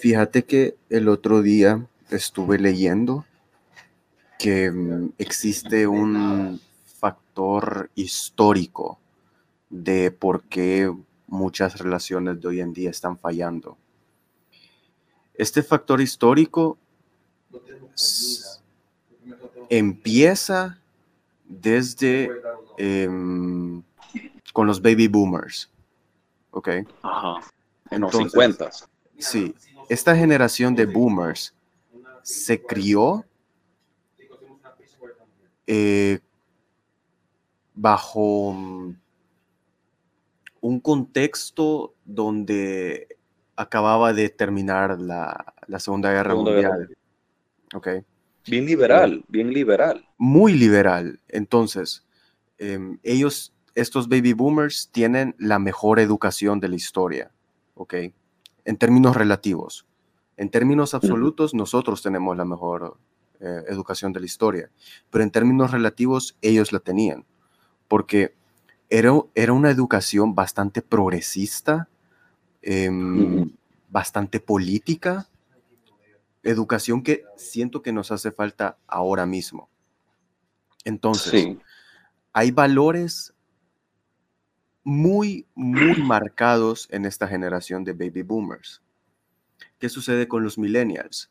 Fíjate que el otro día estuve leyendo que mm, existe un factor histórico de por qué muchas relaciones de hoy en día están fallando. Este factor histórico empieza desde em, con los baby boomers. ¿Ok? Ajá. En los Entonces, 50. Sí, esta generación de boomers se crió eh, bajo un contexto donde acababa de terminar la, la Segunda Guerra Segunda Guerra Mundial. ¿ok? Bien liberal, bien liberal. Muy liberal. Entonces, em, ellos, estos baby boomers, tienen la mejor educación de la historia. ¿ok? En términos relativos. En términos absolutos, nosotros tenemos la mejor eh, educación de la historia, pero en términos relativos, ellos la tenían, porque era, era una educación bastante progresista, em, bastante política, educación que siento que nos hace falta ahora mismo. Entonces, Sí. hay valores muy, muy marcados en esta generación de baby boomers. ¿Qué sucede con los millennials?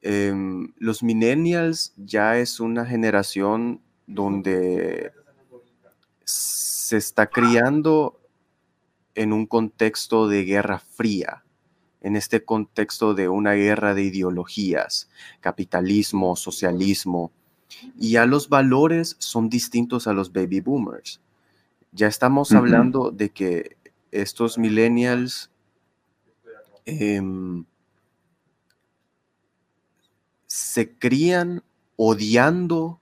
Em, los millennials ya es una generación donde se está criando en un contexto de guerra fría, en este contexto de una guerra de ideologías, capitalismo, socialismo, y ya los valores son distintos a los baby boomers. Ya estamos hablando de que estos millennials em, se crían odiando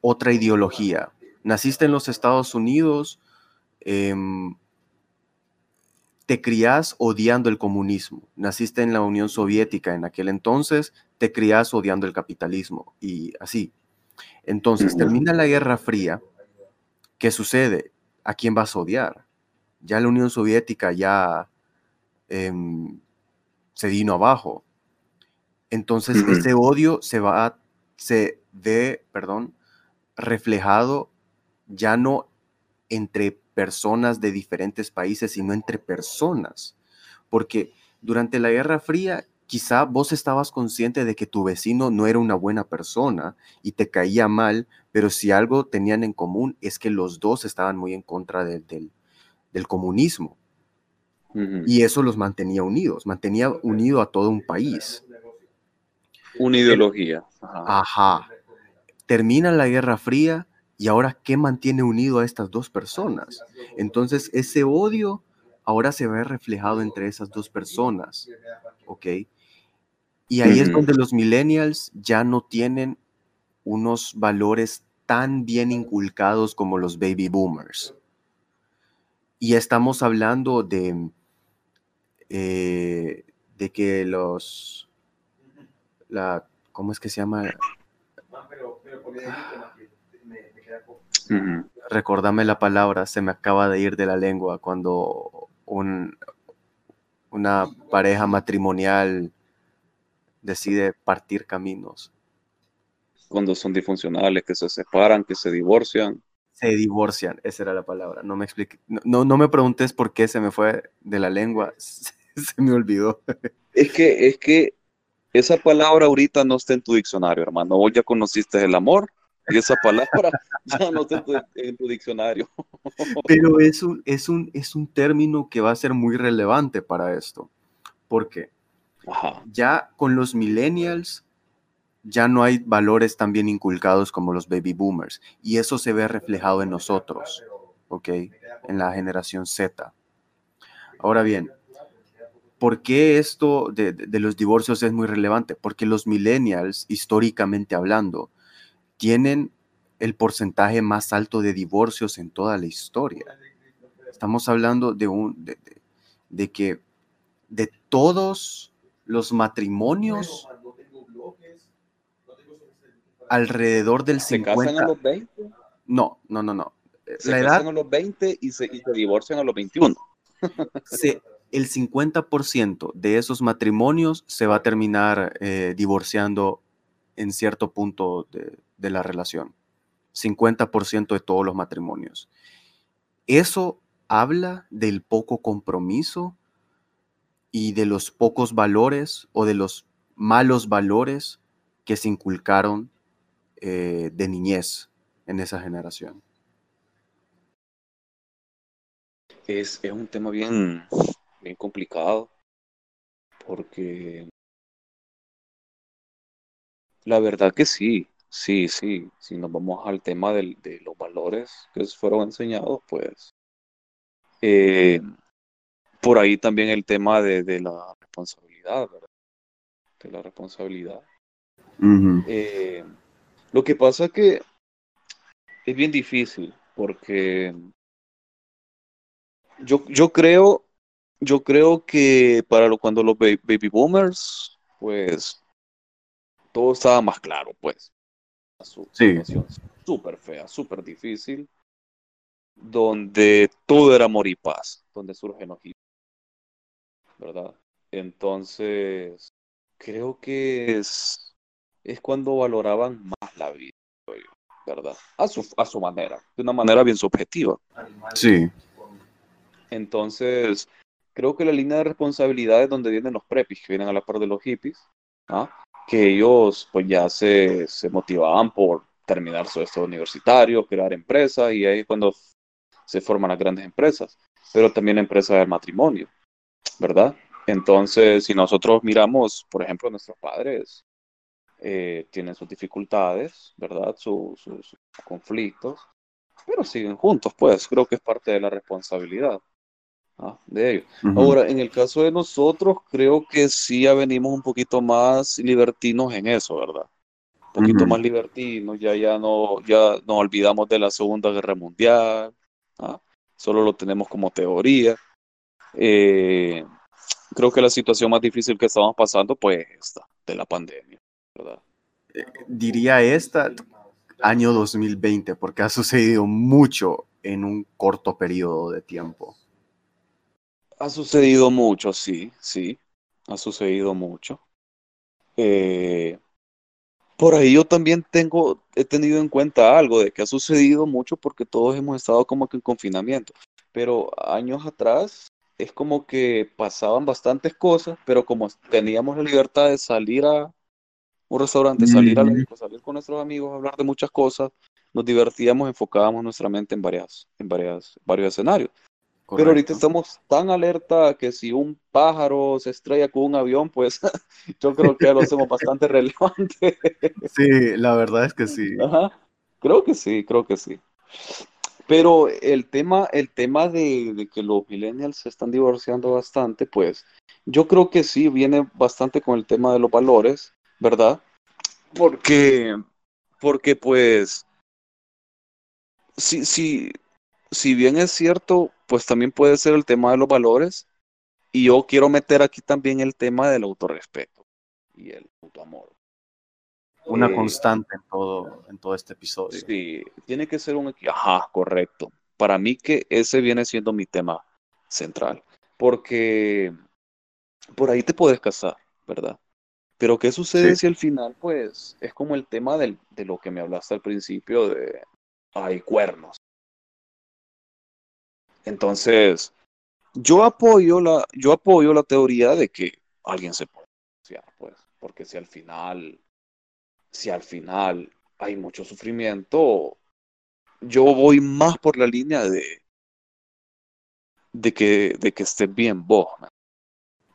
otra ideología. Naciste en los Estados Unidos, em, te crías odiando el comunismo. Naciste en la Unión Soviética en aquel entonces, te crías odiando el capitalismo y así. Entonces, termina la Guerra Fría. ¿Qué sucede? ¿A quién vas a odiar? Ya la Unión Soviética ya em, se vino abajo. Entonces, ese odio se va, se ve, perdón, reflejado ya no entre personas de diferentes países, sino entre personas. Porque durante la Guerra Fría, quizá vos estabas consciente de que tu vecino no era una buena persona y te caía mal, pero si algo tenían en común es que los dos estaban muy en contra del, del comunismo. Y eso los mantenía unidos, mantenía unido a todo un país. Una ideología. Ajá. Termina la Guerra Fría y ahora, ¿qué mantiene unido a estas dos personas? Entonces, ese odio ahora se ve reflejado entre esas dos personas, ¿ok? Y ahí es donde los millennials ya no tienen unos valores tan bien inculcados como los baby boomers. Y estamos hablando de, eh, de que los, la, ¿cómo es que se llama? Recordame la palabra, se me acaba de ir de la lengua cuando un, una pareja matrimonial decide partir caminos. Cuando son disfuncionales, que se separan, que se divorcian. Se divorcian, esa era la palabra. No me explique, no, no me preguntes por qué se me fue de la lengua, se, me olvidó. Es que, es que esa palabra ahorita no está en tu diccionario, hermano. Vos ya conociste el amor, esa palabra ya no está en tu diccionario. Pero es un, es, un, es un término que va a ser muy relevante para esto. porque Ya con los millennials ya no hay valores tan bien inculcados como los baby boomers. Y eso se ve reflejado en nosotros, ¿ok? En la generación Z. Ahora bien, ¿por qué esto de, de los divorcios es muy relevante? Porque los millennials, históricamente hablando, tienen el porcentaje más alto de divorcios en toda la historia. Estamos hablando de, un, de, que de todos los matrimonios, alrededor del 50... ¿Se casan a los 20? No, no, no, no. Se la casan a los 20 y se, divorcian a los 21. el 50% de esos matrimonios se va a terminar eh, divorciando en cierto punto de, de la relación. 50% de todos los matrimonios. Eso habla del poco compromiso y de los pocos valores o de los malos valores que se inculcaron eh, de niñez en esa generación. Es, es un tema bien, bien complicado porque la verdad que sí, Sí, sí, si nos vamos al tema de los valores que fueron enseñados, pues eh, por ahí también el tema de, la responsabilidad, ¿verdad? De la responsabilidad. Eh, lo que pasa es que es bien difícil porque yo, yo creo, yo creo que para lo, cuando los baby boomers, pues todo estaba más claro, pues su situación súper fea, súper difícil, donde todo era amor y paz, donde surgen los ¿verdad? Entonces, creo que es, es cuando valoraban más la vida, ¿verdad? A su, a su manera, de una manera bien subjetiva. Sí. Entonces, creo que la línea de responsabilidad es donde vienen los prepis, que vienen a la par de los hippies, ¿ah? Que ellos pues ya se, se motivaban por terminar su estudio universitario, crear empresas y ahí cuando se forman las grandes empresas, pero también empresas del matrimonio, ¿verdad? Entonces, si nosotros miramos, por ejemplo, nuestros padres eh, tienen sus dificultades, ¿verdad? sus conflictos, pero siguen juntos, pues creo que es parte de la responsabilidad. Ah, de ellos. Ahora, en el caso de nosotros, creo que sí ya venimos un poquito más libertinos en eso, ¿verdad? Un poquito más libertinos, ya, ya, no, ya nos olvidamos de la Segunda Guerra Mundial, ¿ah? solo lo tenemos como teoría. Eh, creo que la situación más difícil que estamos pasando, pues, esta, de la pandemia, ¿verdad? Eh, diría esta, año 2020, porque ha sucedido mucho en un corto periodo de tiempo. Ha sucedido mucho, sí, sí, ha sucedido mucho. Eh, por ahí yo también tengo, he tenido en cuenta algo de que ha sucedido mucho porque todos hemos estado como que en confinamiento. pero años atrás es como que pasaban bastantes cosas, pero como teníamos la libertad de salir a un restaurante, salir, a salir con nuestros amigos, hablar de muchas cosas, nos divertíamos, enfocábamos nuestra mente en varias, en varias, varios escenarios. Pero ahorita estamos tan alerta que si un pájaro se estrella con un avión, pues yo creo que lo hacemos bastante relevante. Sí, la verdad es que sí. Creo que sí, creo que sí. Pero el tema, el tema de, que los millennials se están divorciando bastante, pues yo creo que sí viene bastante con el tema de los valores, ¿verdad? Porque, porque pues, sí, sí, si bien es cierto, pues también puede ser el tema de los valores. Y yo quiero meter aquí también el tema del autorrespeto y el amor. Una eh, constante en todo, en todo este episodio. Sí, tiene que ser un Ajá, correcto. Para mí que ese viene siendo mi tema central. Porque por ahí te puedes casar, ¿verdad? Pero ¿qué sucede si al final, pues, es como el tema del, de lo que me hablaste al principio de hay cuernos? Entonces, yo apoyo la, yo apoyo la teoría de que alguien se puede divorciar, pues, porque si al final, si al final hay mucho sufrimiento, yo voy más por la línea de, de que, de que esté bien vos,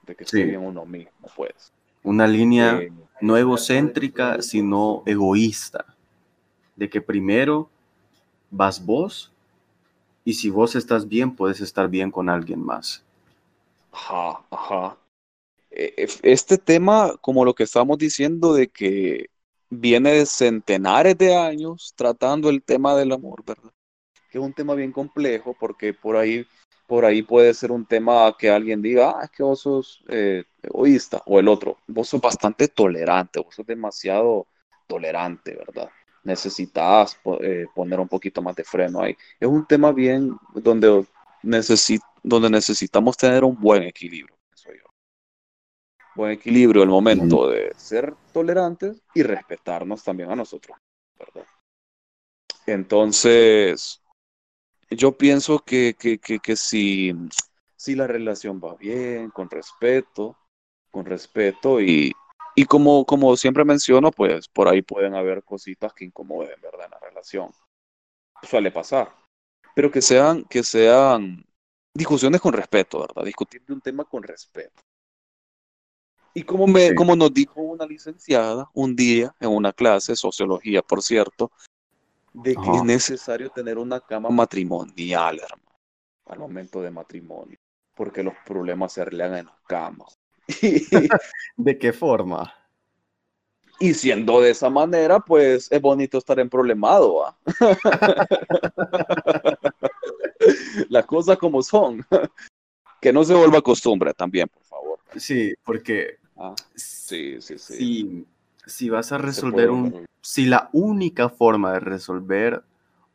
de que esté bien uno mismo, pues. Una línea eh, no egocéntrica, sino egoísta, de que primero vas vos y si vos estás bien, puedes estar bien con alguien más. Ajá, ajá. E, este tema, como lo que estamos diciendo, de que viene de centenares de años tratando el tema del amor, ¿verdad? Que es un tema bien complejo porque por ahí, por ahí puede ser un tema que alguien diga, ah, es que vos sos eh, egoísta, o el otro, vos sos bastante tolerante, vos sos demasiado tolerante, ¿verdad? Necesitas eh, poner un poquito más de freno ahí. Es un tema bien donde, donde necesitamos tener un buen equilibrio, yo. Buen equilibrio el momento de ser tolerantes y respetarnos también a nosotros, ¿verdad? Entonces, yo pienso que, que, que, que si, si la relación va bien, con respeto, con respeto y, y como, como siempre menciono, pues por ahí pueden haber cositas que incomoden, ¿verdad? En la relación. Suele pasar. Pero que sean, que sean discusiones con respeto, ¿verdad? Discutir de un tema con respeto. Y como, me, como nos dijo una licenciada un día en una clase, sociología, por cierto, de que es necesario tener una cama matrimonial, hermano, al momento de matrimonio, porque los problemas se arreglan en las camas. ¿De qué forma? Y siendo de esa manera, pues es bonito estar en problemado. Las cosas como son. que no se vuelva costumbre también, por favor. Sí, porque ah, sí, sí, sí. Si, vas a resolver un... Si la única forma de resolver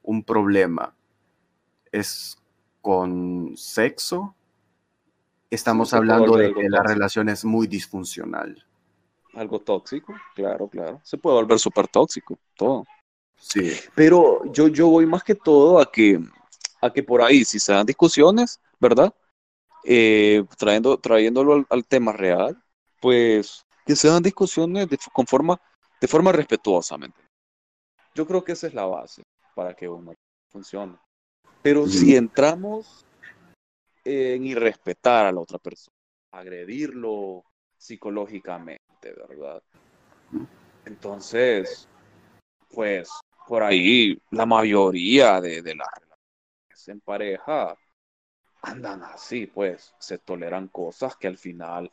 un problema es con sexo, estamos hablando de que la relación es muy disfuncional. Algo tóxico, claro, claro. Se puede volver súper tóxico, todo. Sí. Pero yo, yo voy más que todo a que, a que por ahí, si se dan discusiones, ¿verdad? Eh, trayendo, trayéndolo al, tema real, pues que se dan discusiones de, con forma, de forma respetuosamente. Yo creo que esa es la base para que uno funcione. Pero si entramos en irrespetar a la otra persona, agredirlo psicológicamente, ¿verdad? Entonces, pues por ahí la mayoría de, las relaciones en pareja andan así, pues se toleran cosas que al final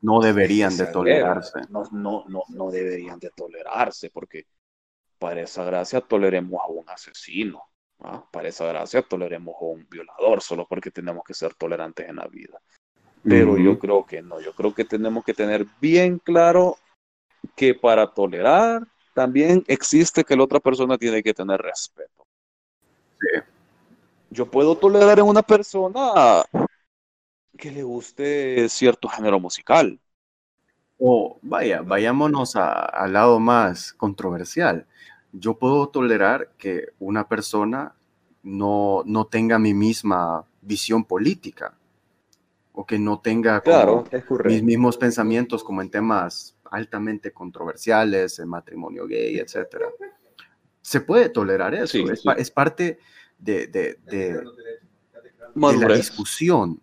no deberían de tolerarse. No, no, no, no deberían de tolerarse, porque para esa gracia toleremos a un asesino, para esa gracia toleremos a un violador solo porque tenemos que ser tolerantes en la vida. Pero yo creo que no, yo creo que tenemos que tener bien claro que para tolerar también existe que la otra persona tiene que tener respeto. Yo puedo tolerar en una persona que le guste cierto género musical. O vaya, vayámonos al lado más controversial yo puedo tolerar que una persona no, no tenga mi misma visión política o que no tenga Claro, mis mismos pensamientos como en temas altamente controversiales, el matrimonio gay, etcétera. Se puede tolerar eso, Sí, es, sí. pa- es parte de, de- de- de la discusión,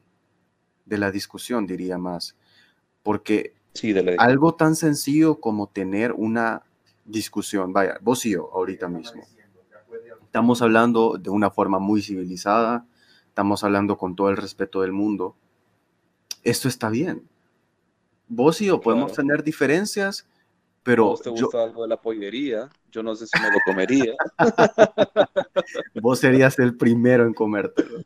de la discusión diría más, porque Sí, algo tan sencillo como tener una discusión, vaya, vos y yo ahorita mismo, estamos hablando de una forma muy civilizada, estamos hablando con todo el respeto del mundo, esto está bien. Vos y yo podemos Claro. tener diferencias, ¿A pero vos te yo, gusta algo de la pollería? Yo no sé si me lo comería. vos serías el primero en comértelo.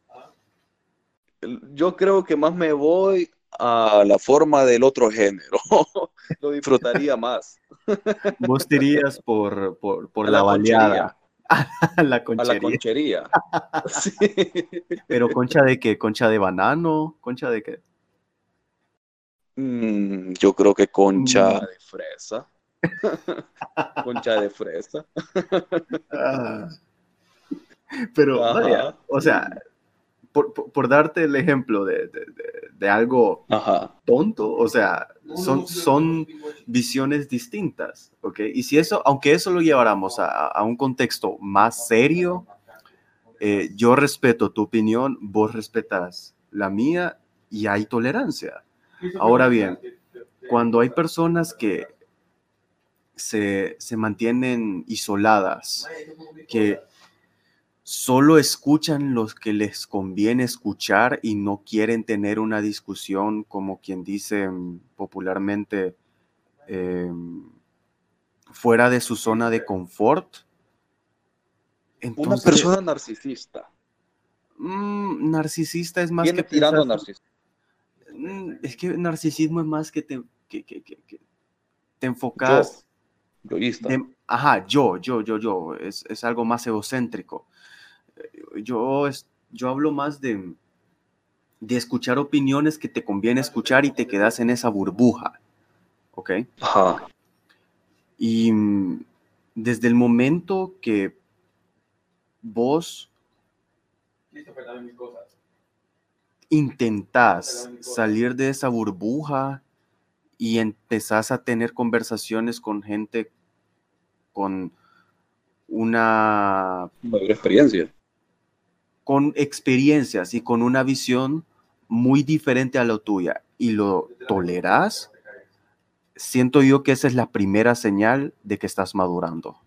Yo creo que más me voy a la forma del otro género. Lo disfrutaría más. Vos te irías por, por, por la, la baleada, a la A la conchería. conchería. Sí. Pero concha de qué? ¿Concha de banano? ¿Concha de qué? Mm, yo creo que concha Mm. de fresa. Concha de fresa. Ah. Pero, vaya, o sea, por, por- por darte el ejemplo de, de- de- de algo Ajá. tonto, o sea, son, son visiones distintas, ¿ok? Y si eso, aunque eso lo lleváramos a, a un contexto más serio, eh, yo respeto tu opinión, vos respetas la mía y hay tolerancia. Ahora bien, cuando hay personas que se, se mantienen isoladas, que solo escuchan los que les conviene escuchar y no quieren tener una discusión como quien dice mm, popularmente em, fuera de su zona de confort. Una persona narcisista. mm, narcisista es más Viene que tirando pensar- narcisista. Mm, Es que narcisismo es más que te, que, que- que- que te enfocas. Yo, yoísta. de- ajá, yo, yo, yo, yo. Es, es algo más egocéntrico. Yo, es, yo hablo más de, de escuchar opiniones que te conviene escuchar y te quedas en esa burbuja. ¿Ok? Ajá. Y desde el momento que vos intentás salir de esa burbuja y empezás a tener conversaciones con gente con una Mayor experiencia. Con experiencias y con una visión muy diferente a la tuya y lo tolerás, siento yo que esa es la primera señal de que estás madurando.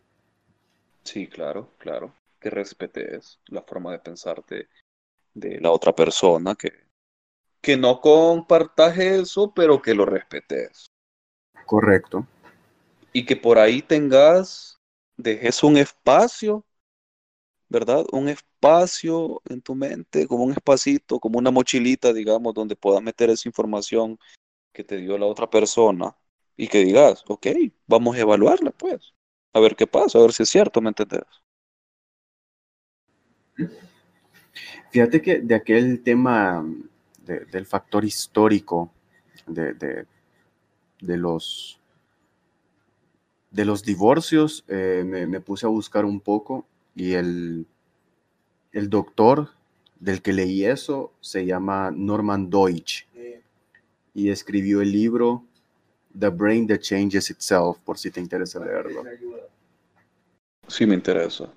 Sí, claro, claro. Que respetes la forma de pensar de, de la otra persona, que, que no compartas eso, pero que lo respetes. Correcto. Y que por ahí tengas, dejes un espacio, ¿verdad? Un espacio en tu mente, como un espacito, como una mochilita, digamos, donde puedas meter esa información que te dio la otra persona y que digas, ok, vamos a evaluarla, pues. A ver qué pasa, a ver si es cierto, ¿me entendés? Fíjate que de aquel tema de- del factor histórico de, de- los, de los divorcios, eh, me puse a buscar un poco y el, el doctor del que leí eso se llama Norman Deutsch y escribió el libro The Brain That Changes Itself, por si te interesa leerlo. Sí me interesa.